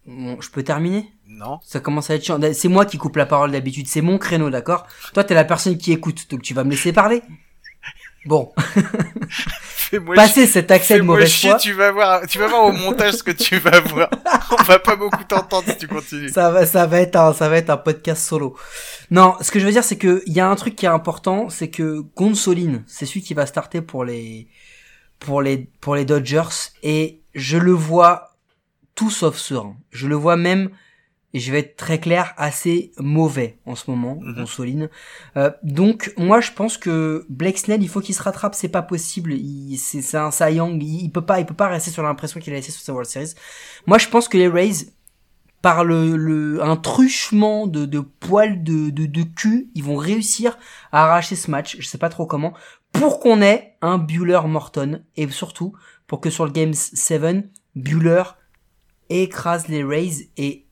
S3: Bon, je peux terminer?
S1: Non.
S3: Ça commence à être chiant. C'est moi qui coupe la parole d'habitude. C'est mon créneau, d'accord? Toi, t'es la personne qui écoute. Donc tu vas me laisser parler. Bon, passez cet accès de mauvaise
S1: chier,
S3: foi.
S1: tu vas voir, tu vas voir au montage ce que tu vas voir. On va pas beaucoup t'entendre si tu continues.
S3: Ça va, ça va être un, ça va être un podcast solo. Non, ce que je veux dire, c'est que il y a un truc qui est important, c'est que Gonsolin, c'est celui qui va starter pour les, pour les, pour les Dodgers, et je le vois tout sauf serein. Je le vois même, et je vais être très clair, assez mauvais en ce moment,
S1: Mhm.
S3: Gonsolin. Euh, donc, moi, je pense que Blake Snell, il faut qu'il se rattrape, c'est pas possible. C'est un Cy Young, il, il peut pas, il peut pas rester sur l'impression qu'il a laissé sur sa World Series. Moi, je pense que les Rays, par le, le un truchement de, de poils de, de, de cul, ils vont réussir à arracher ce match. Je sais pas trop comment. Pour qu'on ait un Bueller Morton et surtout pour que sur le Game 7, Bueller écrase les Rays et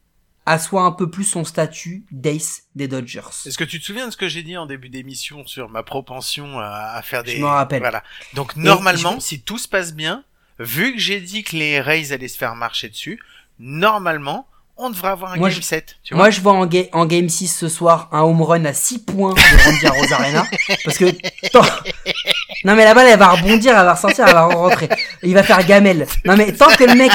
S3: assoit un peu plus son statut d'ace des Dodgers.
S1: Est-ce que tu te souviens de ce que j'ai dit en début d'émission sur ma propension à, faire des...
S3: Je m'en rappelle.
S1: Voilà. Donc normalement,
S3: je-
S1: si tout se passe bien, vu que j'ai dit que les Rays allaient se faire marcher dessus, normalement, on devrait avoir un
S3: Moi,
S1: game
S3: je-
S1: 7. Tu
S3: Moi, je vois en, ga- en Game 6 ce soir un home run à 6 points de Randy Rose Arena. Parce que... Non mais la balle, elle va rebondir, elle va ressortir, elle va rentrer. Il va faire gamelle. Non mais tant que le mec...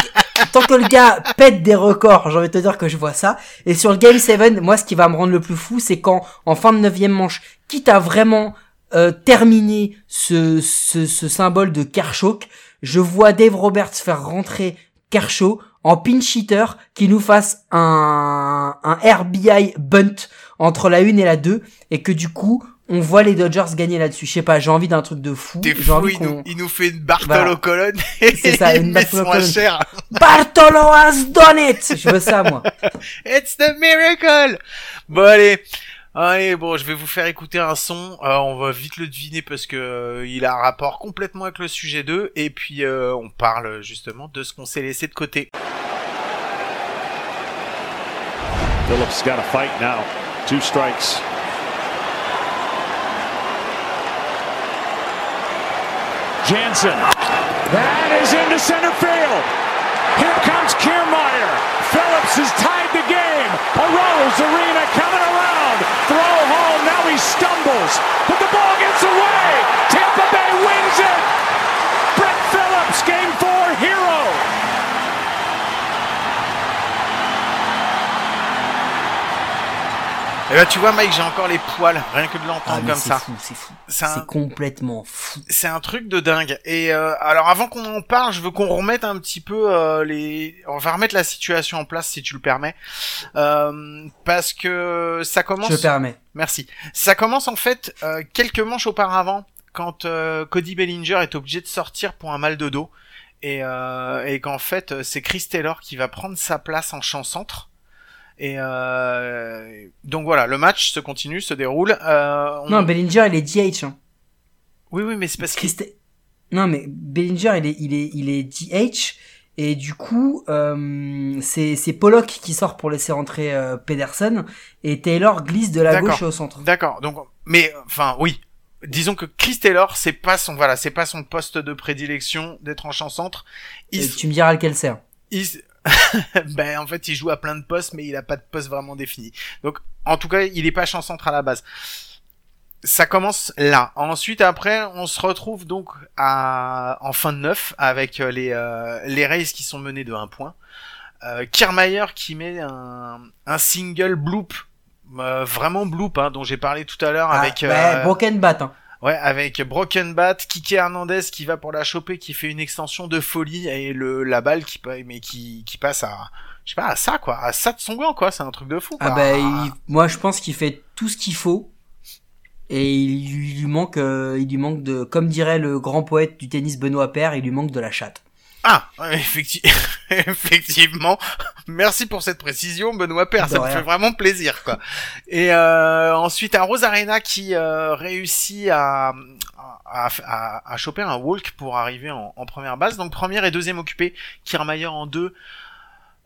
S3: Tant que le gars pète des records, j'ai envie de te dire que je vois ça. Et sur le Game 7, moi, ce qui va me rendre le plus fou, c'est quand, en fin de neuvième manche, quitte à vraiment euh, terminer ce, ce, ce symbole de Kershaw, je vois Dave Roberts faire rentrer Kershaw en pinch hitter qui nous fasse un, un RBI bunt entre la 1 et la 2 et que du coup on voit les Dodgers gagner là-dessus. Je sais pas, j'ai envie d'un truc de fou.
S1: T'es fou,
S3: envie
S1: il nous, il nous fait une Bartolo
S3: Voilà.
S1: colonne et
S3: C'est ça, une Bartolo colonne.
S1: cher.
S3: Bartolo has done it! Je veux ça, moi.
S1: It's the miracle! Bon, allez. Allez, bon, je vais vous faire écouter un son. Euh, on va vite le deviner parce que euh, il a un rapport complètement avec le sujet 2. Et puis, euh, on parle justement de ce qu'on s'est laissé de côté.
S2: Phillips got a fight now. Two strikes. Jansen. That is into center field. Here comes Kiermaier. Phillips has tied the game. A Rose Arena coming around. Throw home. Now he stumbles. But the ball gets away. Tampa Bay wins it. Brett Phillips, game four hero.
S1: Et ben, tu vois, Mike, j'ai encore les poils, rien que de l'entendre
S3: Ah,
S1: comme
S3: c'est
S1: ça.
S3: fou, c'est fou.
S1: C'est un-
S3: C'est complètement fou.
S1: C'est un truc de dingue. Et euh, alors, avant qu'on en parle, je veux qu'on remette un petit peu euh, les. On va remettre la situation en place, si tu le permets, Euh, parce que ça commence.
S3: Je me permets.
S1: Merci. Ça commence en fait euh, quelques manches auparavant, quand euh, Cody Bellinger est obligé de sortir pour un mal de dos, et, euh, et qu'en fait c'est Chris Taylor qui va prendre sa place en champ centre. Et euh, donc voilà, le match se continue, se déroule. Euh, on-
S3: Non, Bellinger, il est DH. Hein.
S1: Oui, oui, mais c'est parce que
S3: Non, mais Bellinger, il est, il est, il est DH. Et du coup, euh, c'est, c'est Pollock qui sort pour laisser rentrer euh, Pedersen. Et Taylor glisse de la gauche au centre.
S1: D'accord. Donc, mais enfin, oui. Disons que Chris Taylor, c'est pas son voilà, c'est pas son poste de prédilection d'être en champ centre. Il,
S3: Et tu me diras lequel c'est. hein.
S1: il- ben en fait il joue à plein de postes mais il a pas de poste vraiment défini. Donc en tout cas il est pas champ centre à la base. Ça commence là. Ensuite après on se retrouve donc à en fin de neuf avec euh, les euh, les Rays qui sont menés de un point. Euh, Kiermaier qui met un, un single bloop euh, vraiment bloop hein, dont j'ai parlé tout à l'heure
S3: Ah,
S1: avec euh,
S3: Broken Bat. Hein.
S1: Ouais, avec Broken Bat, Kike Hernandez qui va pour la choper, qui fait une extension de folie et le la balle qui mais qui qui passe à je sais pas à ça quoi, à ça de son gant quoi, c'est un truc de fou.
S3: Ah bah, moi je pense qu'il fait tout ce qu'il faut et il lui manque, euh, il lui manque de, comme dirait le grand poète du tennis Benoît Paire, il lui manque de la chatte.
S1: Ah, effecti- effectivement. Merci pour cette précision, Benoît Père.
S3: De
S1: Ça me fait vraiment plaisir, quoi. Et euh, ensuite, un Rosarena qui euh, réussit à, à, à, à choper un walk pour arriver en, en première base. Donc première et deuxième occupé, Kiermaier en deux.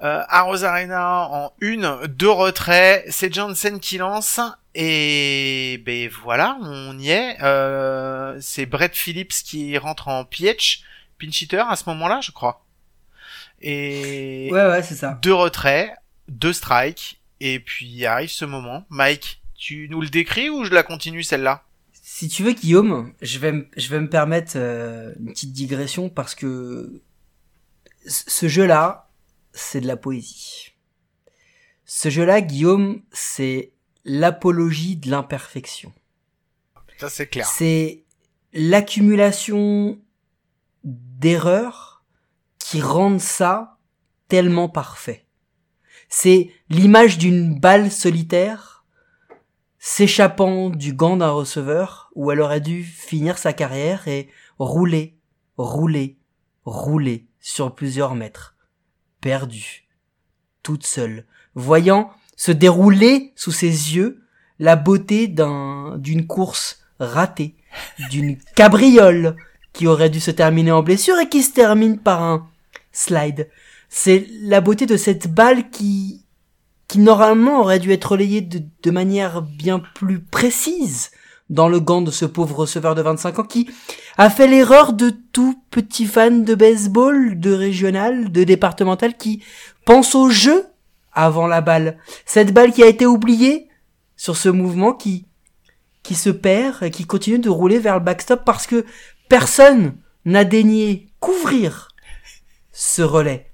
S1: Euh, à Rosarena en une, deux retraits, c'est Jansen qui lance et ben voilà, on y est. Euh, c'est Brett Phillips qui rentre en pitch, pinch hitter à ce moment-là, je crois. Et
S3: Ouais, ouais, c'est ça.
S1: deux retraits, deux strikes, et puis arrive ce moment. Mike, tu nous le décris ou je la continue celle-là?
S3: Si tu veux, Guillaume, je vais, me- je vais me permettre euh, une petite digression parce que ce jeu-là, c'est de la poésie. Ce jeu-là, Guillaume, c'est l'apologie de l'imperfection.
S1: Ça c'est clair.
S3: C'est l'accumulation d'erreurs qui rendent ça tellement parfait. C'est l'image d'une balle solitaire s'échappant du gant d'un receveur où elle aurait dû finir sa carrière et rouler, rouler, rouler sur plusieurs mètres, perdue, toute seule, voyant se dérouler sous ses yeux la beauté d'un, d'une course ratée, d'une cabriole qui aurait dû se terminer en blessure et qui se termine par un slide. C'est la beauté de cette balle qui, qui normalement aurait dû être relayée de, de manière bien plus précise dans le gant de ce pauvre receveur de 25 ans qui a fait l'erreur de tout petit fan de baseball, de régional, de départemental qui pense au jeu avant la balle. Cette balle qui a été oubliée sur ce mouvement qui, qui se perd et qui continue de rouler vers le backstop parce que personne n'a daigné couvrir ce relais.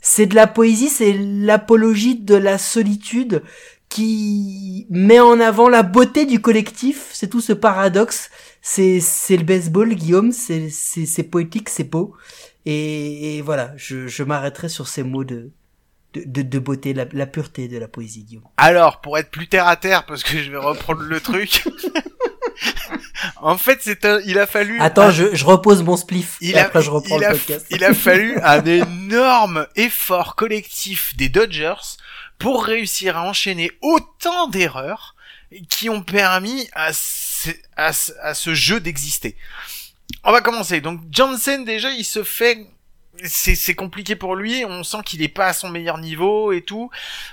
S3: C'est de la poésie, c'est l'apologie de la solitude qui met en avant la beauté du collectif. C'est tout ce paradoxe. C'est, c'est le baseball, Guillaume. C'est, c'est, c'est poétique, c'est beau. Et, et voilà, je, je m'arrêterai sur ces mots de, de, de, de beauté, la, la pureté de la poésie, Guillaume.
S1: Alors, pour être plus terre à terre, parce que je vais reprendre le truc. en fait, c'est un, il a fallu.
S3: Attends,
S1: un-
S3: je, je repose mon spliff.
S1: il
S3: et
S1: a,
S3: après, je reprends
S1: il
S3: le
S1: a-
S3: podcast.
S1: il a fallu un énorme effort collectif des Dodgers pour réussir à enchaîner autant d'erreurs qui ont permis à ce, à ce, à ce jeu d'exister. On va commencer. Donc Johnson déjà, il se fait, c'est c'est compliqué pour lui. On sent qu'il est pas à son meilleur niveau et tout.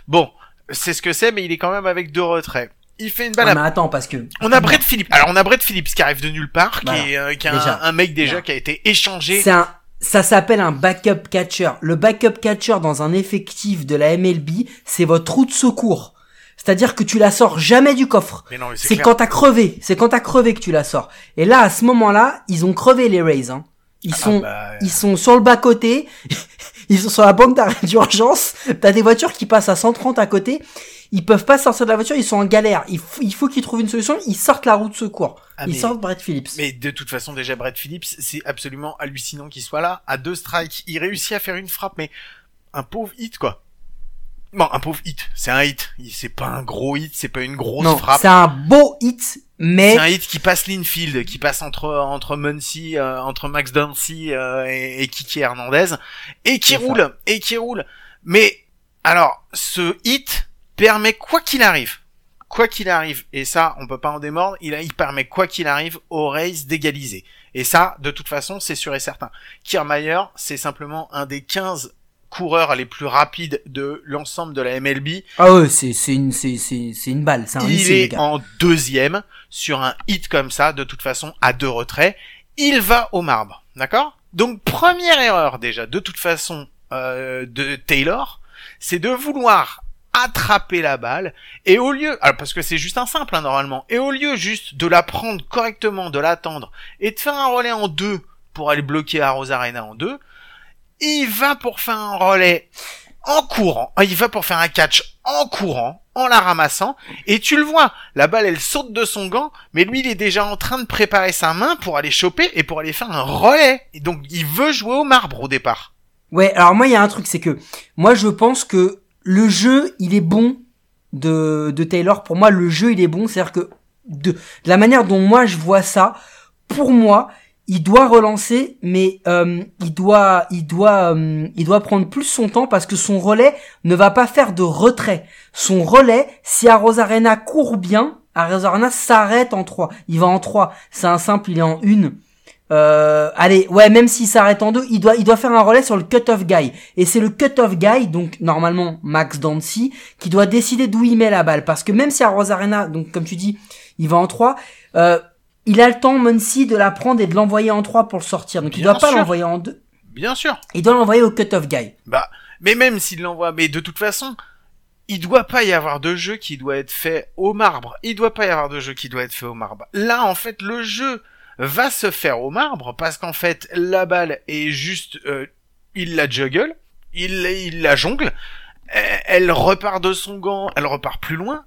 S1: Bon, c'est ce que c'est, mais il est quand même avec deux retraits. Il fait une balle
S3: Ouais,
S1: à
S3: mais attends, parce que
S1: on a Brett Phillips. Alors on a Brett Phillips qui arrive de nulle part, qui est, euh, qui est
S3: Déjà.
S1: un, un mec déjà qui a été échangé.
S3: c'est un, ça s'appelle un backup catcher. Le backup catcher dans un effectif de la MLB, c'est votre roue de secours. C'est-à-dire que tu la sors jamais du coffre.
S1: Mais non, mais c'est
S3: quand t'as crevé. C'est quand t'as crevé que tu la sors. Et là, à ce moment-là, ils ont crevé les Rays. Hein. Ils
S1: Ah
S3: sont,
S1: bah,
S3: ils sont sur le bas côté. ils sont sur la bande d'arrêt d'urgence. T'as des voitures qui passent à 130 à côté. Ils peuvent pas sortir de la voiture. Ils sont en galère. Il faut, il faut qu'ils trouvent une solution. Ils sortent la roue de secours.
S1: Ah,
S3: ils
S1: mais-
S3: sortent Brett Phillips.
S1: Mais de toute façon, déjà Brett Phillips, c'est absolument hallucinant qu'il soit là. À deux strikes, il réussit à faire une frappe, mais un pauvre hit, quoi. Bon, un pauvre hit. C'est un hit. C'est pas un gros hit, c'est pas une grosse
S3: non,
S1: frappe.
S3: c'est un beau hit, mais
S1: C'est un hit qui passe l'infield, qui passe entre entre Muncy, euh, entre Max Dancy euh, et, et Kiki Hernandez, et qui
S3: ça.
S1: roule, et qui roule. Mais alors, ce hit permet quoi qu'il arrive, quoi qu'il arrive, et ça, on peut pas en démordre. Il, a- il permet quoi qu'il arrive aux Rays d'égaliser. Et ça, de toute façon, c'est sûr et certain. Kiermaier, c'est simplement un des 15 coureurs les plus rapides de l'ensemble de la MLB.
S3: ah ouais, c'est c'est une c'est c'est c'est une balle. C'est un
S1: Il
S3: lycée, les
S1: est
S3: gars.
S1: en deuxième sur un hit comme ça, de toute façon, à deux retraits. Il va au marbre, d'accord? Donc première erreur déjà, de toute façon, euh, de Taylor, c'est de vouloir attraper la balle et au lieu alors parce que c'est juste un simple hein, normalement et au lieu juste de la prendre correctement de l'attendre et de faire un relais en deux pour aller bloquer à Rosarena en deux il va pour faire un relais en courant Ah, il va pour faire un catch en courant en la ramassant et tu le vois la balle elle saute de son gant mais lui il est déjà en train de préparer sa main pour aller choper et pour aller faire un relais et donc il veut jouer au marbre au départ.
S3: Ouais, alors moi il y a un truc, c'est que moi je pense que le jeu il est bon de, de Taylor. Pour moi le jeu il est bon, c'est-à-dire que de, la manière dont moi je vois ça, pour moi il doit relancer, mais euh, il doit, il doit, euh, il doit prendre plus son temps parce que son relais ne va pas faire de retrait. Son relais, si Arena court bien, Arena s'arrête en 3. Il va en 3. C'est un simple, il est en 1. Euh, allez, ouais, même s'il s'arrête en deux, il doit, il doit faire un relais sur le cut-off guy. Et c'est le cut-off guy, donc normalement Max Dancy, qui doit décider d'où il met la balle. Parce que même si à Rosarena, donc comme tu dis, il va en 3, euh, il a le temps, Muncy, de la prendre et de l'envoyer en 3 pour le sortir. Donc il
S1: Bien
S3: doit pas l'envoyer en 2.
S1: bien sûr
S3: Il doit l'envoyer au cut-off guy.
S1: Bah, mais même s'il l'envoie, mais de toute façon, il doit pas y avoir de jeu qui doit être fait au marbre. Il doit pas y avoir de jeu qui doit être fait au marbre. Là, en fait, le jeu va se faire au marbre parce qu'en fait, la balle est juste, euh, il la juggle, il, il la jongle, elle, repart de son gant, elle repart plus loin.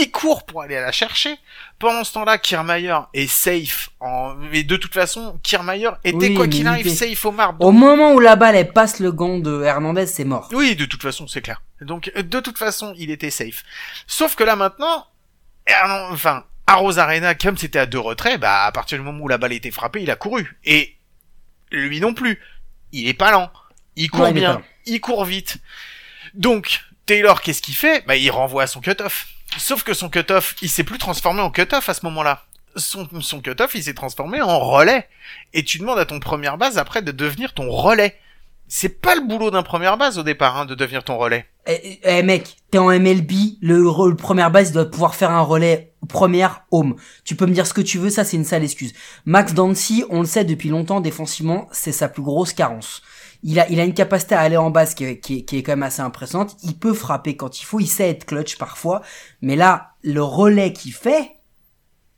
S1: Il court pour aller la chercher. Pendant ce temps-là, Kiermaier est safe. En... Mais de toute façon, Kiermaier était
S3: Oui,
S1: quoi qu'il
S3: il
S1: arrive
S3: était-
S1: safe au marbre.
S3: Au moment où la balle, elle passe le gant de Hernandez, c'est mort.
S1: Oui, de toute façon, c'est clair. Donc, de toute façon, il était safe. Sauf que là, maintenant, enfin, à Rosarena, comme c'était à deux retraits, bah, à partir du moment où la balle était frappée, il a couru. Et lui non plus. Il est pas lent. Il court
S3: Ouais,
S1: bien. Il court vite. Donc, Taylor, qu'est-ce qu'il fait? Bah, il renvoie à son cut-off. Sauf que son cut-off, il s'est plus transformé en cut-off à ce moment-là. Son, son cut-off, il s'est transformé en relais. Et tu demandes à ton première base après de devenir ton relais. C'est pas le boulot d'un première base au départ, hein, de devenir ton relais.
S3: Eh, eh, mec, t'es en MLB, le, le première base doit pouvoir faire un relais première home. Tu peux me dire ce que tu veux, ça c'est une sale excuse. Max Dancy, on le sait depuis longtemps défensivement, c'est sa plus grosse carence. Il a, il a une capacité à aller en base qui qui qui est quand même assez impressionnante. Il peut frapper quand il faut, il sait être clutch parfois. Mais là, le relais qu'il fait,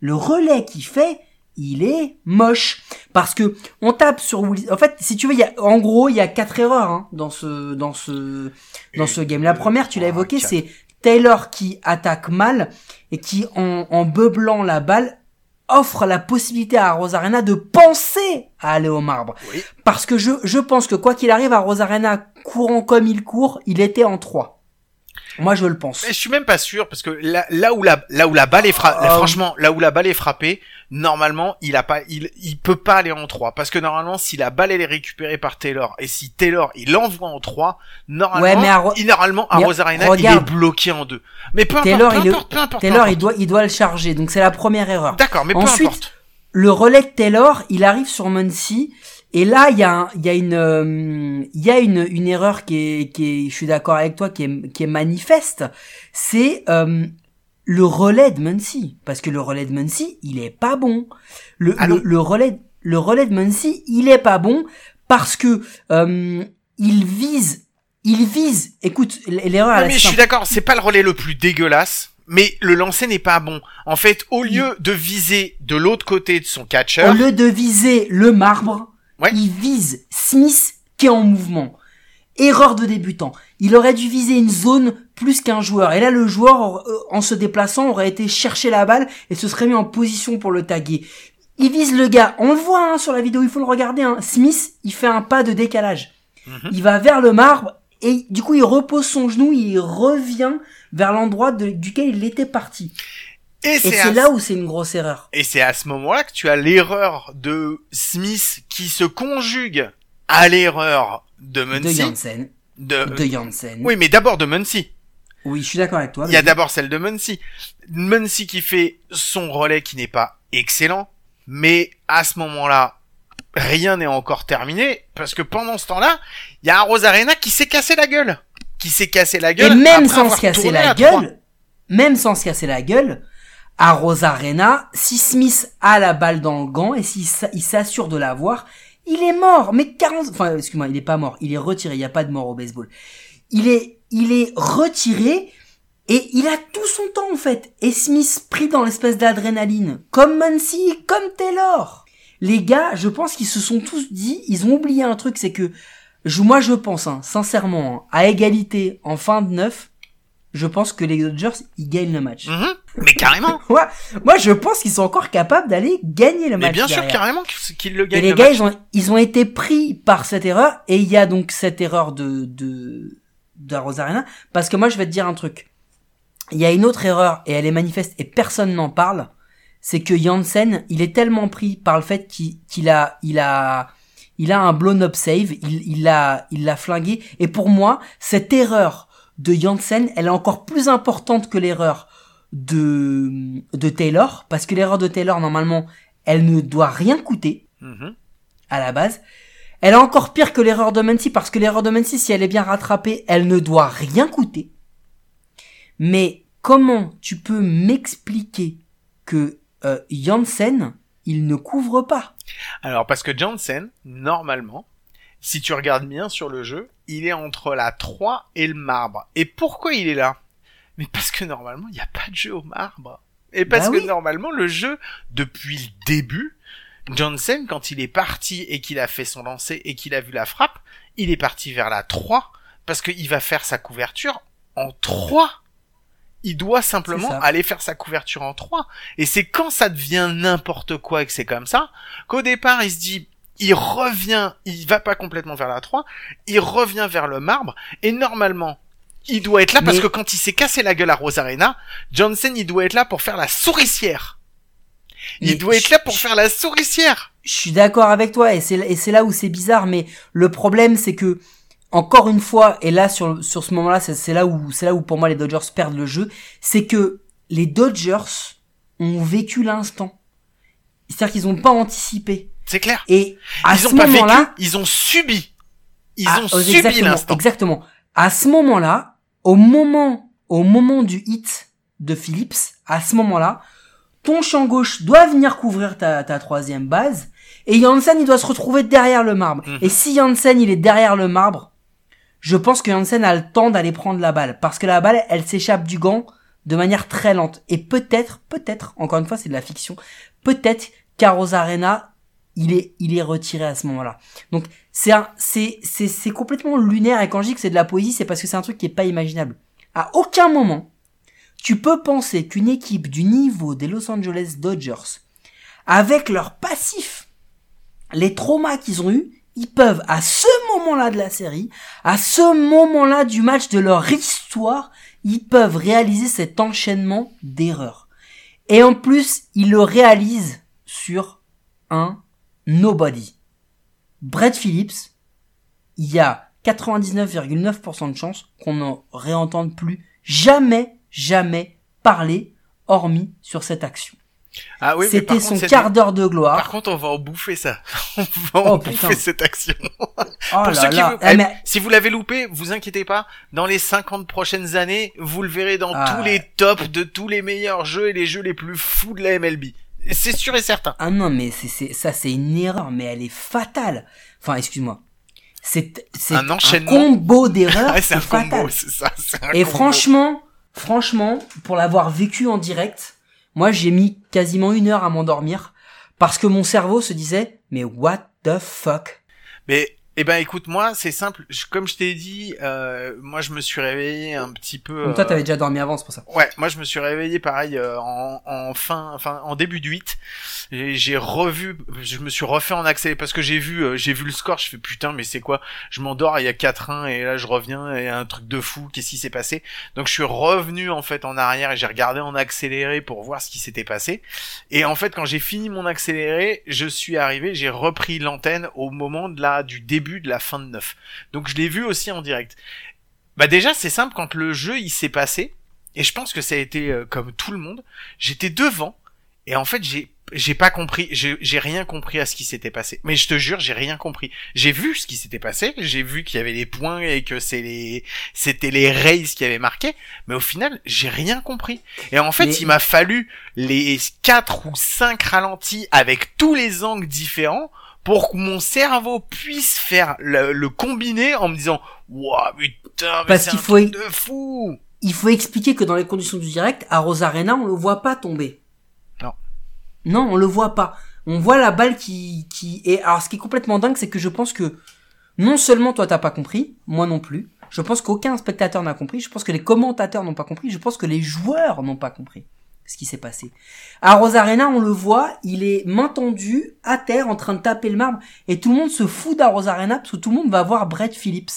S3: le relais qu'il fait, il est moche. Parce que on tape sur en fait si tu veux il y a en gros il y a quatre erreurs hein, dans ce dans ce dans ce game. La première tu l'as
S1: Ah,
S3: évoqué c'est Taylor qui attaque mal et qui en, en beublant la balle offre la possibilité à Rosarena de penser à aller au marbre.
S1: Oui.
S3: parce que je je pense que quoi qu'il arrive à Rosarena courant comme il court il était en 3 moi je le pense.
S1: Mais je suis même pas sûr parce que là, là où la là où la balle est frappée,
S3: Ah.
S1: franchement, là où la balle est frappée, normalement, il a pas il il peut pas aller en 3 parce que normalement si la balle elle est récupérée par Taylor et si Taylor il l'envoie en 3, normalement
S3: Ouais, mais à Ro-
S1: il normalement à Rosarena, il est bloqué en 2. Mais peu importe,
S3: Taylor
S1: peu
S3: il
S1: importe, peu importe. peu
S3: Taylor il doit il doit le charger donc c'est la première erreur
S1: D'accord, mais peu
S3: Ensuite,
S1: importe.
S3: le relais de Taylor, il arrive sur Muncy et là il y a un- il y a une euh, il y a une une erreur qui est qui est je suis d'accord avec toi qui est qui est manifeste, c'est euh, le relais de Muncy parce que le relais de Muncy, il est pas bon. Le le, le relais le relais de Muncy, il est pas bon parce que euh, il vise il vise écoute l'erreur est
S1: mais je suis d'accord, c'est pas le relais le plus dégueulasse, mais le lancer n'est pas bon. En fait, au lieu de viser de l'autre côté de son catcher,
S3: Au lieu de viser le marbre,
S1: Ouais.
S3: il vise Smith qui est en mouvement. Erreur de débutant. Il aurait dû viser une zone plus qu'un joueur. Et là, le joueur, euh, en se déplaçant, aurait été chercher la balle et se serait mis en position pour le taguer. Il vise le gars. On le voit hein, sur la vidéo, il faut le regarder. Hein. Smith, il fait un pas de décalage.
S1: Mhm.
S3: Il va vers le marbre et du coup, il repose son genou, il revient vers l'endroit de- duquel il était parti.
S1: et
S3: Et
S1: c'est à-
S3: là où c'est une grosse erreur.
S1: Et c'est à ce moment-là que tu as l'erreur de Smith qui se conjugue à l'erreur de
S3: De
S1: Muncy.
S3: Janssen.
S1: De...
S3: De Janssen.
S1: Oui, mais d'abord de Muncy.
S3: Oui, je suis d'accord avec toi.
S1: Il y a d'abord celle de Muncy. Muncy qui fait son relais qui n'est pas excellent, mais à ce moment-là, rien n'est encore terminé, parce que pendant ce temps-là, il y a un Rosarena qui s'est cassé la gueule. Qui s'est cassé la
S3: Et
S1: gueule.
S3: même
S1: après
S3: sans
S1: avoir
S3: se casser la gueule, même sans se casser la gueule, à Rosarena, si Smith a la balle dans le gant et s'il s'a- il s'assure de l'avoir, Il est mort, mais 40, enfin, excuse-moi, il est pas mort, il est retiré, il n'y a pas de mort au baseball. Il est, il est retiré, et il a tout son temps, en fait. Et Smith pris dans l'espèce d'adrénaline. Comme Muncy, comme Taylor. Les gars, je pense qu'ils se sont tous dit, ils ont oublié un truc, c'est que, je, moi je pense, hein, sincèrement, hein, à égalité, en fin de neuf, je pense que les Dodgers, ils gagnent le match.
S1: Mhm. Mais carrément.
S3: Ouais, moi je pense qu'ils sont encore capables d'aller gagner le match.
S1: Mais bien sûr, carrément qu'ils le
S3: Et
S1: gagnent.
S3: les
S1: le
S3: gars,
S1: match.
S3: ils ont, ils ont été pris par cette erreur, et il y a donc cette erreur de, de, de la Rosarena, parce que moi, je vais te dire un truc. Il y a une autre erreur, et elle est manifeste, et personne n'en parle, c'est que Janssen, il est tellement pris par le fait qu'il a, il a, il a un blown-up save, il, il l'a, il l'a flingué, et pour moi, cette erreur de Janssen, elle est encore plus importante que l'erreur de, de Taylor, parce que l'erreur de Taylor, normalement, elle ne doit rien coûter,
S1: Mhm.
S3: à la base. Elle est encore pire que l'erreur de Mancy parce que l'erreur de Mancy, si elle est bien rattrapée, elle ne doit rien coûter. Mais comment tu peux m'expliquer que euh, Janssen, il ne couvre pas?
S1: Alors, parce que Jansen, normalement, si tu regardes bien sur le jeu, il est entre la 3 et le marbre. Et pourquoi il est là? Mais parce que normalement, il n'y a pas de jeu au marbre. Et parce
S3: Bah
S1: que normalement, le jeu, depuis le début, Jansen, quand il est parti et qu'il a fait son lancer et qu'il a vu la frappe, il est parti vers la 3 parce qu'il va faire sa couverture en 3. Il doit simplement aller faire sa couverture en 3. Et c'est quand ça devient n'importe quoi et que c'est comme ça, qu'au départ, il se dit, il revient, il va pas complètement vers la 3, il revient vers le marbre, et normalement, il doit être là parce
S3: Mais-
S1: que quand il s'est cassé la gueule à Rosarena, Johnson, il doit être là pour faire la souricière. Il doit être là pour faire la souricière.
S3: Je suis d'accord avec toi et c'est là où c'est bizarre mais le problème c'est que encore une fois et là sur sur ce moment-là c'est là où c'est là où pour moi les Dodgers perdent le jeu, c'est que les Dodgers ont vécu l'instant. C'est-à-dire qu'ils ont pas anticipé
S1: C'est clair.
S3: et à
S1: ils
S3: ce moment-là
S1: ils ont subi. Ils
S3: Ah,
S1: ont
S3: oh,
S1: subi l'instant.
S3: Exactement. À ce moment-là, au moment, au moment du hit de Phillips, à ce moment-là, ton champ gauche doit venir couvrir ta, ta troisième base, et Janssen, il doit se retrouver derrière le marbre.
S1: Mhm.
S3: Et si Janssen, il est derrière le marbre, je pense que Janssen a le temps d'aller prendre la balle, parce que la balle, elle s'échappe du gant de manière très lente. Et peut-être, peut-être, encore une fois, c'est de la fiction, peut-être qu'Aros Arena, il est, il est retiré à ce moment-là. Donc, c'est un, c'est, c'est, c'est complètement lunaire, et quand je dis que c'est de la poésie, c'est parce que c'est un truc qui est pas imaginable. À aucun moment, tu peux penser qu'une équipe du niveau des Los Angeles Dodgers, avec leur passif, les traumas qu'ils ont eus, ils peuvent, à ce moment-là de la série, à ce moment-là du match de leur histoire, ils peuvent réaliser cet enchaînement d'erreurs. Et en plus, ils le réalisent sur un nobody. Brett Phillips, il y a 99,9% de chances qu'on n'en réentende plus jamais, jamais parler, hormis sur cette action.
S1: Ah oui,
S3: C'était son quart d'heure de gloire.
S1: Par contre, on va en bouffer ça. On va
S3: Oh,
S1: en
S3: putain.
S1: bouffer cette action.
S3: Oh
S1: Pour ceux qui vous-
S3: Eh,
S1: eh,
S3: mais-
S1: Si vous l'avez loupé, vous inquiétez pas. Dans les 50 prochaines années, vous le verrez dans
S3: Ah.
S1: tous les tops de tous les meilleurs jeux et les jeux les plus fous de la MLB. C'est sûr et certain.
S3: Ah non, mais c'est, ça c'est une erreur, mais elle est fatale. Enfin, excuse-moi. C'est,
S1: Un enchaînement.
S3: combo d'erreurs,
S1: Ouais, c'est un
S3: fatal.
S1: combo, c'est ça. c'est un
S3: Et
S1: combo.
S3: franchement, franchement, pour l'avoir vécu en direct, moi j'ai mis quasiment une heure à m'endormir parce que mon cerveau se disait mais what the fuck?
S1: Eh ben écoute moi c'est simple Je- comme je t'ai dit euh, moi je me suis réveillé un petit peu
S3: Donc toi
S1: euh,
S3: t'avais déjà dormi avant, c'est pour ça.
S1: Ouais, moi je me suis réveillé pareil euh, en, en fin, enfin en début de 8. Et J'ai revu, je me suis refait en accéléré parce que j'ai vu, euh, j'ai vu le score. Je fais putain, mais c'est quoi? Je m'endors, il y a 4-1 et là je reviens et un truc de fou. Qu'est-ce qui s'est passé? Donc je suis revenu en fait en arrière et j'ai regardé en accéléré pour voir ce qui s'était passé. Et en fait quand j'ai fini mon accéléré, je suis arrivé, j'ai repris l'antenne au moment de la du début de la fin de 9. Donc je l'ai vu aussi en direct. Bah déjà c'est simple quand le jeu il s'est passé et je pense que ça a été euh, comme tout le monde. J'étais devant et en fait j'ai j'ai pas compris, j'ai rien compris à ce qui s'était passé. Mais je te jure, j'ai rien compris. J'ai vu ce qui s'était passé, j'ai vu qu'il y avait les points et que c'est les c'était les Rays qui avaient marqué, mais au final, j'ai rien compris. Et en fait,
S3: Mais-
S1: il m'a fallu les quatre ou cinq ralentis avec tous les angles différents pour que mon cerveau puisse faire le, le combiné en me disant, waouh, putain, mais
S3: Parce
S1: c'est
S3: qu'il
S1: un
S3: faut-
S1: truc de fou.
S3: Il faut expliquer que dans les conditions du direct, à Rosarena, on le voit pas tomber.
S1: Non.
S3: Non, on le voit pas. On voit la balle qui, qui est, alors ce qui est complètement dingue, c'est que je pense que non seulement toi t'as pas compris, moi non plus. Je pense qu'aucun spectateur n'a compris. Je pense que les commentateurs n'ont pas compris. Je pense que les joueurs n'ont pas compris ce qui s'est passé. À Rosarena, on le voit, il est main tendue, à terre, en train de taper le marbre, et tout le monde se fout d'Arosarena parce que tout le monde va voir Brett Phillips.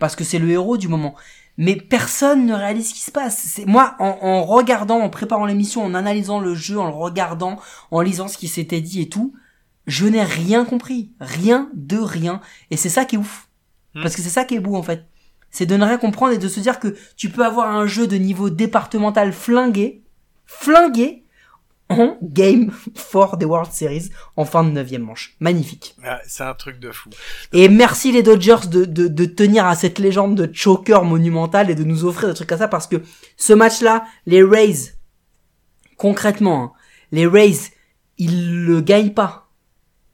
S3: Parce que c'est le héros du moment. Mais personne ne réalise ce qui se passe. C'est moi, en, en regardant, en préparant l'émission, en analysant le jeu, en le regardant, en lisant ce qui s'était dit et tout, je n'ai rien compris. Rien de rien. Et c'est ça qui est ouf.
S1: Hmm.
S3: Parce que c'est ça qui est beau, en fait. C'est de ne rien comprendre et de se dire que tu peux avoir un jeu de niveau départemental flingué, flingué, en game for des World Series en fin de neuvième manche. Magnifique.
S1: Ouais, c'est un truc de fou.
S3: Et merci les Dodgers de, de, de tenir à cette légende de choker monumental et de nous offrir des trucs comme ça parce que ce match-là, les Rays, concrètement, hein, les Rays, ils le gagnent pas.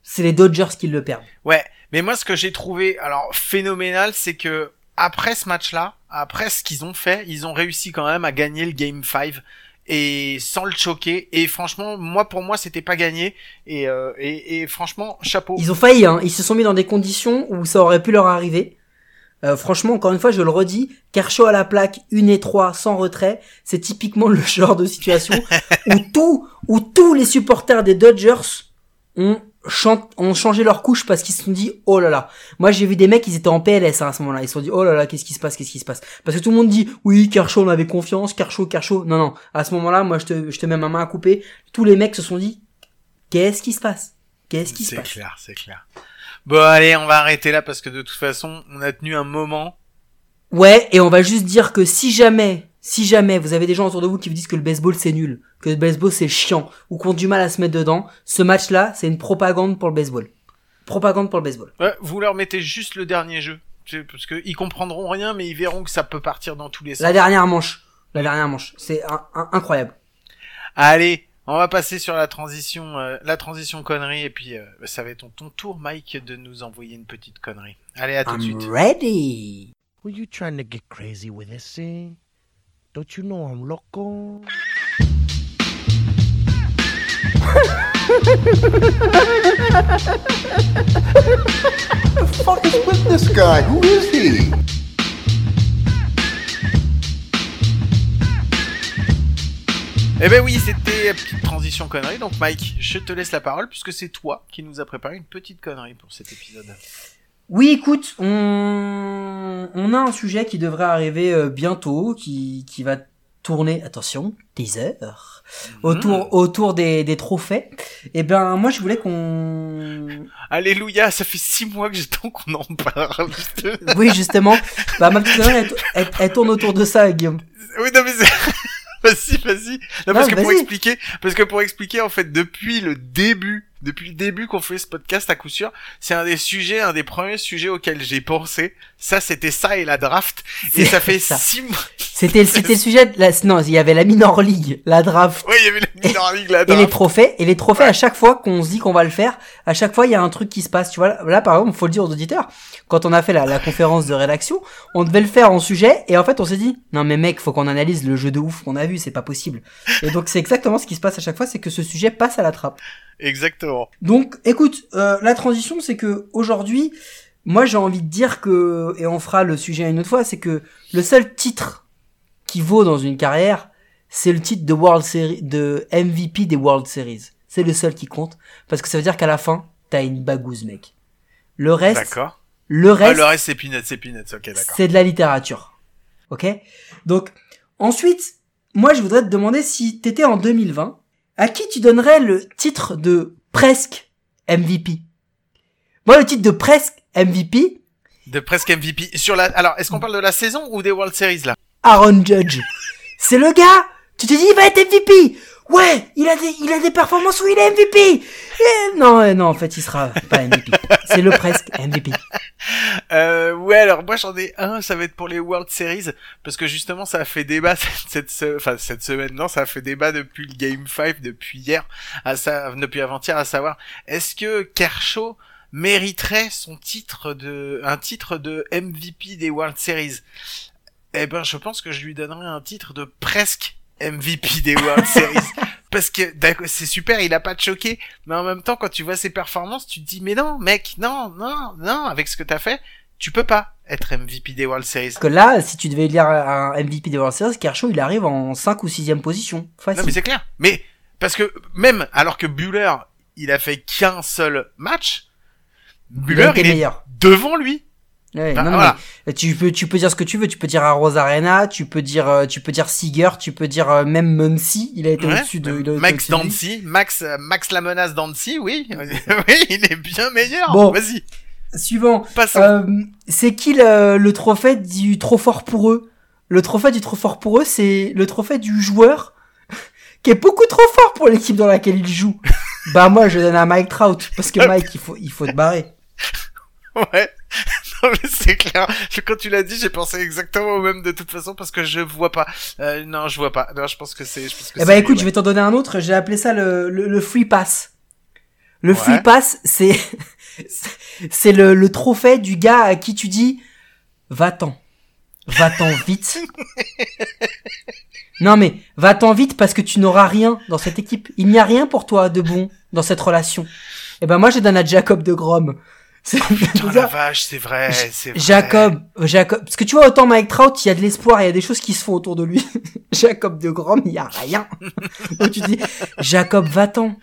S3: C'est les Dodgers qui le perdent.
S1: Ouais, mais moi ce que j'ai trouvé alors phénoménal, c'est que après ce match-là, après ce qu'ils ont fait, ils ont réussi quand même à gagner le Game 5 et sans le choquer. Et franchement, moi pour moi c'était pas gagné. Et, euh, et, franchement, chapeau.
S3: Ils ont failli, hein. Ils se sont mis dans des conditions où ça aurait pu leur arriver. Euh, franchement, encore une fois, je le redis, Kershaw à la plaque, une et trois, sans retrait, c'est typiquement le genre de situation où tout, où tous les supporters des Dodgers ont, ont changé leur couche parce qu'ils se sont dit, oh là là. Moi, j'ai vu des mecs, ils étaient en PLS hein, à ce moment-là. Ils se sont dit, oh là là, qu'est-ce qui se passe, qu'est-ce qui se passe? Parce que tout le monde dit, oui, Kershaw, on avait confiance, Kershaw, Kershaw. Non, non. À ce moment-là, moi, je te, je te mets ma main à couper. Tous les mecs se sont dit, qu'est-ce qui se passe? Qu'est-ce qui se
S1: C'est
S3: passe?
S1: clair, c'est clair. Bon allez, on va arrêter là parce que de toute façon, on a tenu un moment.
S3: Ouais, et on va juste dire que si jamais, si jamais vous avez des gens autour de vous qui vous disent que le baseball c'est nul, que le baseball c'est chiant, ou qu'on a du mal à se mettre dedans, ce match-là, c'est une propagande pour le baseball. Propagande pour le baseball.
S1: Ouais, vous leur mettez juste le dernier jeu. Parce que ils comprendront rien, mais ils verront que ça peut partir dans tous les sens.
S3: La dernière manche. La dernière manche. C'est un- un- incroyable.
S1: Allez, on va passer sur la transition, euh, la transition connerie, et puis euh, ça va être ton, ton tour, Mike, de nous envoyer une petite connerie. Allez, à tout de
S3: I'm
S1: suite.
S3: ready.
S4: Were you trying to get crazy with this thing? Don't you know I'm loco?
S5: Fuck is with this guy? Who is he?
S1: Eh ben oui, c'était petite transition connerie. Donc Mike, je te laisse la parole puisque c'est toi qui nous a préparé une petite connerie pour cet épisode.
S3: Oui, écoute, on, on a un sujet qui devrait arriver euh, bientôt, qui, qui va tourner, attention, des heures, autour, autour des, des trophées. Et ben, moi, je voulais qu'on,
S1: Alléluia, ça fait six mois que j'attends qu'on en parle.
S3: oui, justement, bah, ma petite connerie, elle, elle- elle tourne autour de ça, Guillaume.
S1: oui, non mais c'est... Vas-y, vas-y. Non, parce que pour expliquer, parce que pour expliquer, en fait, depuis le début, depuis le début qu'on fait ce podcast à coup sûr, c'est un des sujets, un des premiers sujets auxquels j'ai pensé. Ça, c'était ça et la draft. Et ça fait
S3: ça.
S1: six mois.
S3: C'était, c'était le sujet de la, non, il y avait la minor league, la draft,
S1: Oui, il y avait la minor league, la
S3: et les
S1: draft.
S3: trophées. Et les trophées, à chaque fois qu'on se dit qu'on va le faire, à chaque fois, il y a un truc qui se passe. Tu vois, là, par exemple, faut le dire aux auditeurs. Quand on a fait la, la conférence de rédaction, on devait le faire en sujet, et en fait, on s'est dit, non, mais mec, faut qu'on analyse le jeu de ouf qu'on a vu, c'est pas possible. Et donc, c'est exactement ce qui se passe à chaque fois, c'est que ce sujet passe à la trappe.
S1: Exactement.
S3: Donc, écoute, euh, la transition, c'est que aujourd'hui, moi, j'ai envie de dire que, et on fera le sujet une autre fois, c'est que le seul titre qui vaut dans une carrière, c'est le titre de World Series, de MVP des World Series. C'est le seul qui compte, parce que ça veut dire qu'à la fin, t'as une bagouze, mec. Le reste,
S1: D'accord.
S3: le
S1: Ah,
S3: reste,
S1: le reste, c'est peanuts, c'est peanuts. Ok, d'accord.
S3: c'est de la littérature. Ok? Donc, ensuite, moi, je voudrais te demander si t'étais en 2020, à qui tu donnerais le titre de presque MVP Moi, le titre de presque MVP,
S1: De presque MVP. Sur la, alors, est-ce qu'on parle de la saison ou des World Series, là?
S3: Aaron Judge. C'est le gars, tu te dis, il va être MVP Ouais, il a des, il a des performances où il est MVP Non, non, en fait, il sera pas MVP. C'est le presque MVP.
S1: Euh, ouais, alors moi j'en ai un, ça va être pour les World Series, parce que justement ça a fait débat cette, cette, semaine, non, ça a fait débat depuis le Game 5, depuis hier, à ça, depuis avant-hier, à savoir, est-ce que Kershaw mériterait son titre de, un titre de MVP des World Series? Eh ben, je pense que je lui donnerais un titre de presque MVP des World Series. Parce que d'accord, c'est super, il a pas de choqué, mais en même temps, quand tu vois ses performances, tu te dis, mais non, mec, non, non, non, avec ce que t'as fait, tu peux pas être MVP des World Series.
S3: Parce que là, si tu devais lire un MVP des World Series, Kershaw, il arrive en 5 ou 6 position. Facile.
S1: Non, mais c'est clair. Mais, parce que même alors que Bueller, il a fait qu'un seul match, il est
S3: meilleur.
S1: devant lui.
S3: Ouais, non,
S1: voilà.
S3: mais tu peux, tu peux dire ce que tu veux. Tu peux dire à Rosarena, tu peux dire, euh, tu peux dire Seager, tu peux dire euh, même Muncy. Il a été
S1: Ouais.
S3: au-dessus de. il a
S1: Max. Dancy, Max, euh, Max la menace Dancy, oui, oui, il est bien meilleur.
S3: Bon.
S1: Vas-y,
S3: Suivant. Euh, c'est qui le, le trophée du trop fort pour eux? Le trophée du trop fort pour eux, c'est le trophée du joueur qui est beaucoup trop fort pour l'équipe dans laquelle il joue. bah moi, je donne à Mike Trout parce que Mike, il faut, il faut te barrer.
S1: Ouais. Mais c'est clair. Je- Quand tu l'as dit, j'ai pensé exactement au même de toute façon parce que je vois pas. Euh, non, je vois pas. Non, je pense que c'est.
S3: Eh ben
S1: lui,
S3: écoute,
S1: ouais.
S3: je vais t'en donner un autre. J'ai appelé ça le, le, le free pass. Le
S1: Ouais.
S3: free pass, c'est c'est le, le trophée du gars à qui tu dis va-t'en, va-t'en vite. non mais va-t'en vite parce que tu n'auras rien dans cette équipe. Il n'y a rien pour toi de bon dans cette relation. Eh ben moi je donne à Jacob de Grom. C'est-
S1: Putain, la vache, c'est vrai, c'est vrai.
S3: Jacob, Jacob, parce que tu vois, autant Mike Trout, il y a de l'espoir, il y a des choses qui se font autour de lui. Jacob de Grom, il y a rien. Donc tu dis, Jacob, va-t'en,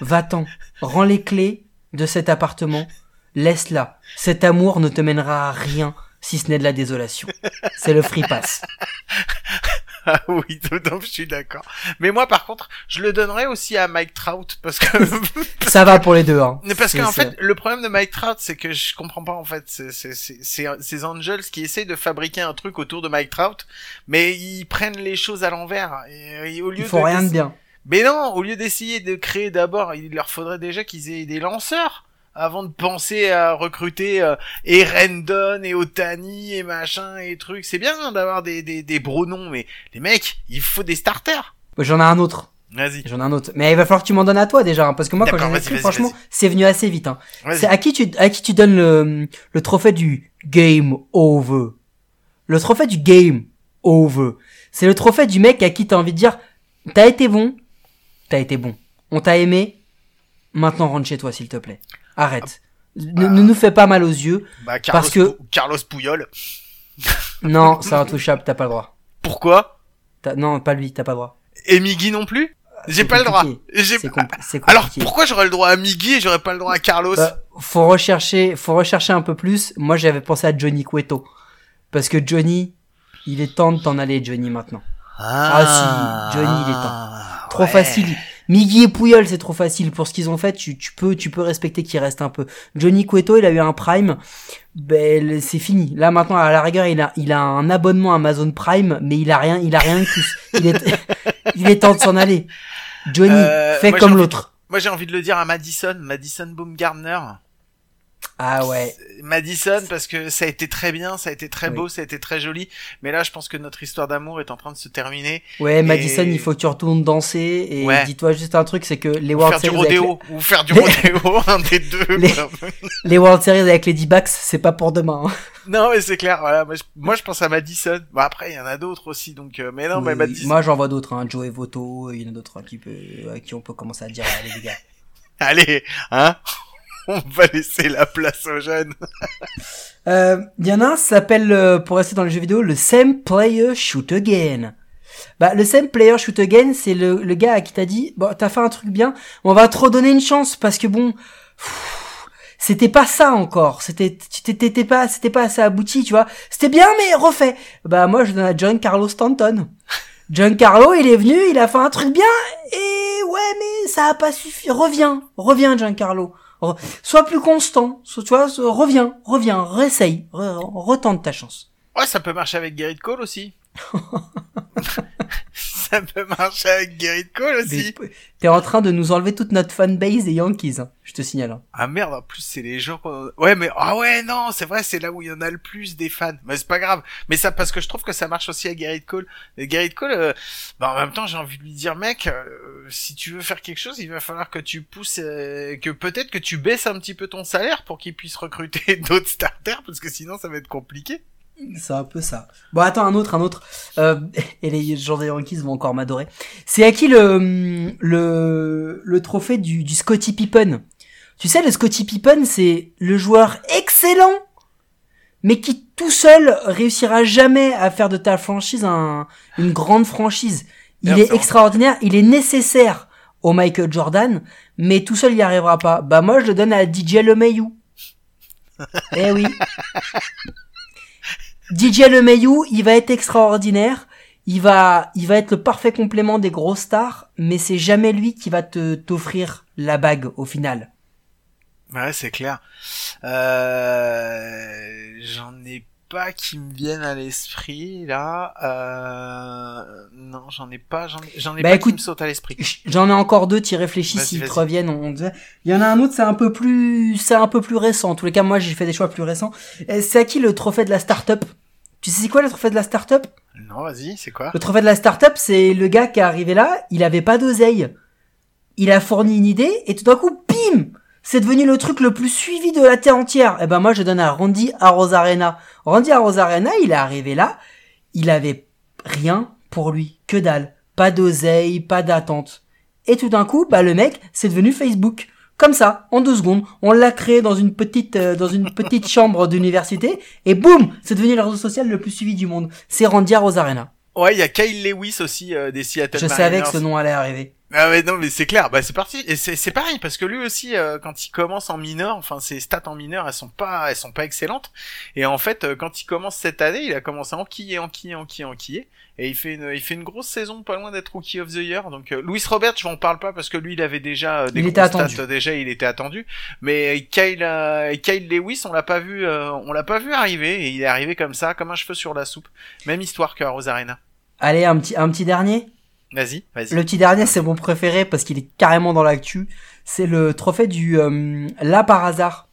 S3: va-t'en, rends les clés de cet appartement, laisse-la. Cet amour ne te mènera à rien, si ce n'est de la désolation. C'est le free pass.
S1: Ah oui, non, je suis d'accord. Mais moi, par contre, je le donnerais aussi à Mike Trout parce que
S3: Ça va pour les deux, hein.
S1: Parce qu'en fait, le problème de Mike Trout, c'est que je comprends pas en fait. C'est ces Angels qui essayent de fabriquer un truc autour de Mike Trout, mais ils prennent les choses à l'envers. Et, et au lieu
S3: ils font rien de bien.
S1: Mais non, au lieu d'essayer de créer d'abord, il leur faudrait déjà qu'ils aient des lanceurs avant de penser à recruter euh, et Rendon et Otani et machin et trucs. C'est bien d'avoir des, des, des noms, mais les mecs, il faut des starters.
S3: J'en ai un autre.
S1: Vas-y,
S3: J'en ai un autre. Mais il va falloir que tu m'en donnes à toi déjà, hein, parce que moi, quand j'ai
S1: vas-y,
S3: écrit, franchement, c'est venu assez vite, hein. C'est à qui tu à qui tu donnes le le trophée du game over? Le trophée du game over. C'est le trophée du mec à qui t'as envie de dire t'as été bon, t'as été bon. On t'a aimé. Maintenant rentre chez toi s'il te plaît. Arrête. Ne, ne nous fais pas mal aux yeux.
S1: Bah, Carlos,
S3: parce que-
S1: Carlos Pouyol.
S3: Non, c'est intouchable, t'as pas le droit.
S1: Pourquoi?
S3: Non, pas lui, t'as pas le droit.
S1: Et Miggy non plus? J'ai pas le droit. J'ai
S3: c'est
S1: Alors pourquoi j'aurais le droit à Miggy et j'aurais pas le droit à Carlos?
S3: Euh, faut rechercher, faut rechercher un peu plus. Moi, j'avais pensé à Johnny Cueto. Parce que Johnny, il est temps de t'en aller, Johnny, maintenant. Ah, si, Johnny, il est temps. Trop
S1: ouais.
S3: facile. Miggy et Pouyol, c'est trop facile. Pour ce qu'ils ont fait, tu, tu peux, tu peux respecter qu'il reste un peu. Johnny Cueto, il a eu un prime. Ben, c'est fini. Là, maintenant, à la rigueur, il a, il a un abonnement Amazon Prime, mais il a rien, il a rien de plus. Il est, il est temps de s'en aller. Johnny,
S1: Euh,
S3: fais comme l'autre.
S1: Moi j'ai envie de le dire à Madison, Madison Baumgartner.
S3: Ah ouais.
S1: Madison parce que ça a été très bien, ça a été très
S3: Oui.
S1: beau, ça a été très joli. Mais là je pense que notre histoire d'amour est en train de se terminer.
S3: Ouais, Madison, il faut que tu retournes danser. Et
S1: Ouais.
S3: dis-toi juste un truc, c'est que les World Series avec
S1: ou faire du rodéo, un des deux.
S3: Les- les World Series avec les D-backs, c'est pas pour demain. hein.
S1: Non mais c'est clair, voilà. Moi je, moi, je pense à Madison. Bon après il y en a d'autres aussi, donc. euh, mais non, mais Madison.
S3: Moi, j'en vois d'autres, hein. Joe et Voto, il y en a d'autres hein, qui, peut, à qui on peut commencer à dire, allez les gars.
S1: Allez, hein. On va laisser la place aux jeunes.
S3: Euh, il y en a un, ça s'appelle, euh, pour rester dans les jeux vidéo, le Same Player Shoot Again. Bah, le Same Player Shoot Again, c'est le, le gars à qui t'a dit, bon, t'as fait un truc bien, on va te redonner une chance, parce que bon, c'était pas ça encore, c'était, t'étais pas, c'était pas assez abouti, tu vois. C'était bien, mais refait. Bah, moi, je donne à John Carlos Stanton. John Carlo, il est venu, il a fait un truc bien, et ouais, mais ça a pas suffi. Reviens, reviens, John Carlo. Re- Sois plus constant, tu vois, reviens, reviens, réessaye, re- retente ta chance.
S1: Ouais, ça peut marcher avec Garrett Cole aussi. ça peut marcher avec Gerrit Cole aussi.
S3: T'es en train de nous enlever toute notre fanbase des Yankees, hein, je te signale. hein.
S1: Ah merde, en plus c'est les gens qu'on- Ouais mais ah ouais non, c'est vrai, c'est là où il y en a le plus des fans. Mais c'est pas grave. Mais ça parce que je trouve que ça marche aussi à Gerrit Cole. Et Gerrit Cole euh, bah, en même temps, j'ai envie de lui dire mec, euh, si tu veux faire quelque chose, il va falloir que tu pousses euh, que peut-être que tu baisses un petit peu ton salaire pour qu'il puisse recruter d'autres starters parce que sinon ça va être compliqué.
S3: C'est un peu ça. Bon, attends, un autre, un autre. Euh, et les gens des Yankees vont encore m'adorer. C'est à qui le, le, le trophée du, du Scotty Pippen? Tu sais, le Scotty Pippen, c'est le joueur excellent, mais qui tout seul réussira jamais à faire de ta franchise un, une grande franchise. Il est extraordinaire, il est nécessaire au Michael Jordan, mais tout seul il y arrivera pas. Bah moi je le donne à DJ LeMayu. eh oui. DJ LeMayu, il va être extraordinaire. Il va, il va être le parfait complément des grosses stars, mais c'est jamais lui qui va te t'offrir la bague au final.
S1: Ouais, c'est clair. Euh... J'en ai pas qui me viennent à l'esprit là. Euh... Non, j'en ai pas. J'en ai, j'en ai
S3: Bah,
S1: pas
S3: écoute,
S1: qui me sautent à l'esprit.
S3: J'en ai encore deux, t'y réfléchis s'ils te reviennent. On, Il y en a un autre, c'est un peu plus, c'est un peu plus récent. En tous les cas, moi, j'ai fait des choix plus récents. C'est à qui le trophée de la start-up? Tu sais c'est quoi le trophée de la start-up?
S1: Non, vas-y, c'est quoi?
S3: Le trophée de la start-up, c'est le gars qui est arrivé là, il avait pas d'oseille. Il a fourni une idée, et tout d'un coup, bim C'est devenu le truc le plus suivi de la terre entière. Et ben moi, je donne à Randy Arozarena. Randy Arozarena, il est arrivé là, il avait rien pour lui, que dalle. Pas d'oseille, pas d'attente. Et tout d'un coup, bah le mec, c'est devenu Facebook. Comme ça, en deux secondes, on l'a créé dans une petite euh, dans une petite chambre d'université et boum, c'est devenu le réseau social le plus suivi du monde. C'est Randy Arozarena.
S1: Ouais, il y a Kyle Lewis aussi euh, des Seattle
S3: Je
S1: Mariners.
S3: savais que ce nom allait arriver.
S1: Ah ouais, non, mais c'est clair. Bah c'est parti. Et c'est c'est pareil parce que lui aussi, euh, quand il commence en mineur, enfin ses stats en mineur, elles sont pas, elles sont pas excellentes. Et en fait, euh, quand il commence cette année, il a commencé à enquiller, enquiller, enquiller, enquiller. Et il fait une, il fait une grosse saison, pas loin d'être rookie of the year. Donc euh, Louis Robert, je m'en parle pas parce que lui, il avait déjà euh, des
S3: Il était attendu.
S1: stats, déjà, il était attendu. Mais Kyle, euh, Kyle Lewis, on l'a pas vu, euh, on l'a pas vu arriver. Et il est arrivé comme ça, comme un cheveu sur la soupe. Même histoire que Rosarena.
S3: Allez, un petit un petit dernier.
S1: Vas-y, vas-y.
S3: Le petit dernier, c'est mon préféré parce qu'il est carrément dans l'actu. C'est le trophée du euh, là par hasard.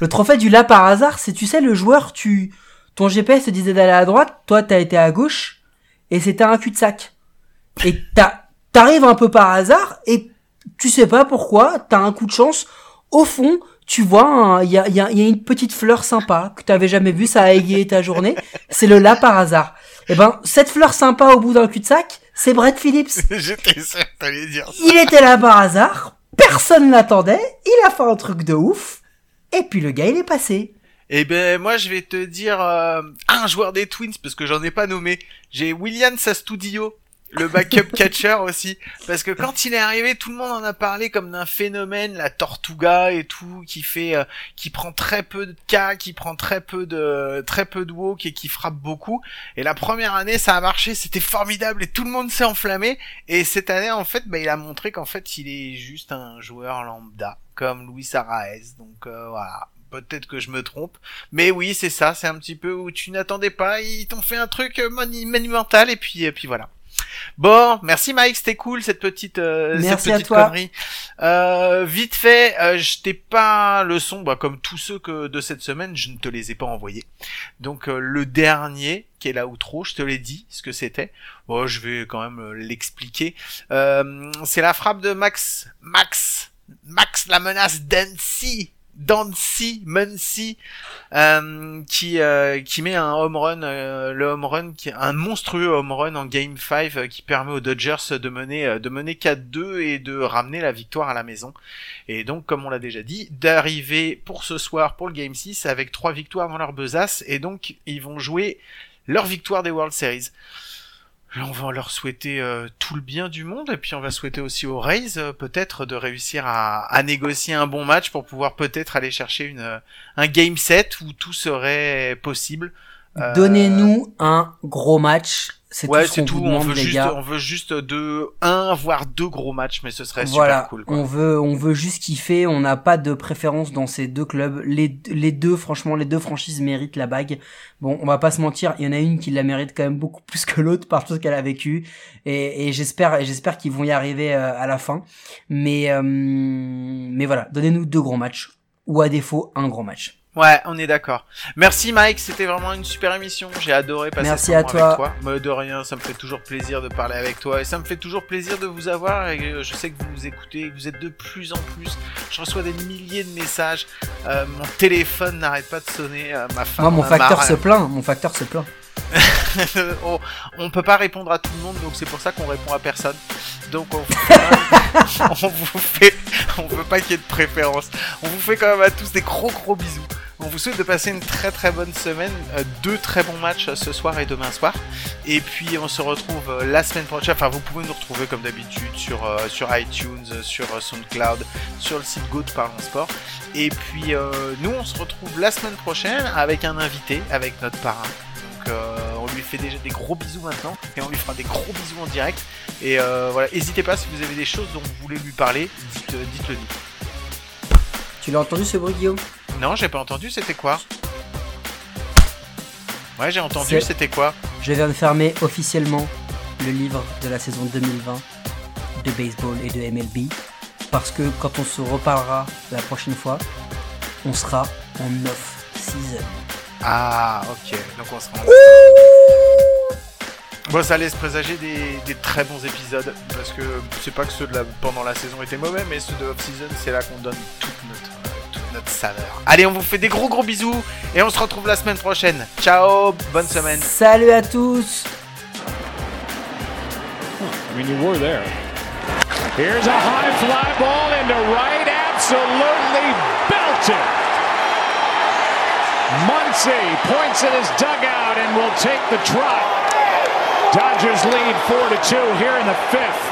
S3: Le trophée du là par hasard, c'est tu sais le joueur, tu ton GPS te disait d'aller à droite, toi t'as été à gauche et c'était un cul-de-sac. Et t'arrives un peu par hasard et tu sais pas pourquoi, t'as un coup de chance. Au fond, tu vois, il y a, y, a, y a une petite fleur sympa que t'avais jamais vue, ça a égayé ta journée. C'est le là par hasard. Et ben, cette fleur sympa au bout d'un cul-de-sac, c'est Brett Phillips.
S1: J'étais sûr que t'allais dire ça.
S3: Il était là par hasard, personne l'attendait, il a fait un truc de ouf, et puis le gars il est passé.
S1: Eh ben moi je vais te dire euh, un joueur des Twins parce que j'en ai pas nommé. J'ai William Sastudio, le backup catcher aussi parce que quand il est arrivé tout le monde en a parlé comme d'un phénomène, la Tortuga et tout qui fait euh, qui prend très peu de cas, qui prend très peu de très peu de walk et qui frappe beaucoup. Et la première année ça a marché, c'était formidable et tout le monde s'est enflammé et cette année en fait bah, il a montré qu'en fait il est juste un joueur lambda comme Luis Arraez. Donc euh, voilà. Peut-être que je me trompe, mais oui, c'est ça, c'est un petit peu où tu n'attendais pas, ils t'ont fait un truc euh, monumental et puis et puis voilà. Bon, merci Mike, c'était cool cette petite euh,
S3: Merci
S1: cette
S3: à
S1: petite
S3: toi.
S1: connerie. Euh, vite fait, euh, je t'ai pas le son, bah, comme tous ceux que de cette semaine, je ne te les ai pas envoyés. Donc euh, le dernier, qui est là outro, je te l'ai dit ce que c'était. Bon, je vais quand même euh, l'expliquer. Euh, c'est la frappe de Max, Max, Max la menace Dancy. Dancy, Muncy, euh, qui euh, qui met un home run, euh, le home run un monstrueux home run en game 5 euh, qui permet aux Dodgers de mener de mener 4-2 et de ramener la victoire à la maison. Et donc comme on l'a déjà dit, d'arriver pour ce soir pour le game 6 avec trois victoires dans leur besace et donc ils vont jouer leur victoire des World Series. On va leur souhaiter euh, tout le bien du monde et puis on va souhaiter aussi aux Rays euh, peut-être de réussir à, négocier un bon match pour pouvoir peut-être aller chercher euh, un game set où tout serait possible.
S3: Donnez-nous un gros match, C'est
S1: Ouais,
S3: tout ce
S1: tout.
S3: vous
S1: On
S3: demande,
S1: veut
S3: les
S1: juste,
S3: gars.
S1: on veut juste deux, un voire deux gros matchs, mais ce serait
S3: Voilà,
S1: super cool. Quoi.
S3: on veut, on veut juste kiffer. On n'a pas de préférence dans ces deux clubs. Les, les deux, franchement, les deux franchises méritent la bague. Bon, on va pas se mentir, il y en a une qui la mérite quand même beaucoup plus que l'autre par tout ce qu'elle a vécu. Et, et j'espère, j'espère qu'ils vont y arriver euh, à la fin. Mais, euh, mais voilà, donnez-nous deux gros matchs ou à défaut un gros match.
S1: Ouais, on est d'accord. Merci Mike, c'était vraiment une super émission. J'ai adoré passer
S3: Merci
S1: ce
S3: à toi.
S1: avec toi. Mais de rien, ça me fait toujours plaisir de parler avec toi et ça me fait toujours plaisir de vous avoir. Et euh, je sais que vous nous écoutez, que vous êtes de plus en plus. Je reçois des milliers de messages. Euh, mon téléphone n'arrête pas de sonner. Euh, ma femme
S3: Moi, mon facteur
S1: marre.
S3: se plaint. Mon facteur se plaint.
S1: on, on peut pas répondre à tout le monde, donc c'est pour ça qu'on répond à personne. Donc on vous fait, on vous fait, on veut pas qu'il y ait de préférence. On vous fait quand même à tous des gros gros bisous. On vous souhaite de passer une très très bonne semaine, euh, deux très bons matchs euh, ce soir et demain soir. Et puis on se retrouve euh, la semaine prochaine. Enfin, vous pouvez nous retrouver comme d'habitude sur sur iTunes, sur SoundCloud, sur le site Go de Parlons Sport. Et puis nous, on se retrouve la semaine prochaine avec un invité, avec notre parrain. Donc on lui fait déjà des gros bisous maintenant et on lui fera des gros bisous en direct. Et voilà, n'hésitez pas si vous avez des choses dont vous voulez lui parler, dites, euh, dites-le nous.
S3: Tu l'as entendu ce bruit, Guillaume?
S1: Non, j'ai pas entendu, c'était quoi Ouais, j'ai entendu, c'était quoi
S3: Je viens de fermer officiellement le livre de la saison 2020 de baseball et de MLB parce que quand on se reparlera la prochaine fois, on sera en off season.
S1: Ah, ok, donc on sera en... Bon, ça laisse présager des, des très bons épisodes, parce que c'est pas que ceux de la, pendant la saison étaient mauvais, mais ceux de off-season, c'est là qu'on donne toute notre, notre saveur. Allez, on vous fait des gros gros bisous, et on se retrouve la semaine prochaine. Ciao, bonne semaine.
S3: Salut à tous
S2: I mean, you were there. Here's a high fly ball into right, absolutely belted. Muncy points at his dugout and will take the trot. Dodgers lead 4 to 2 here in the fifth.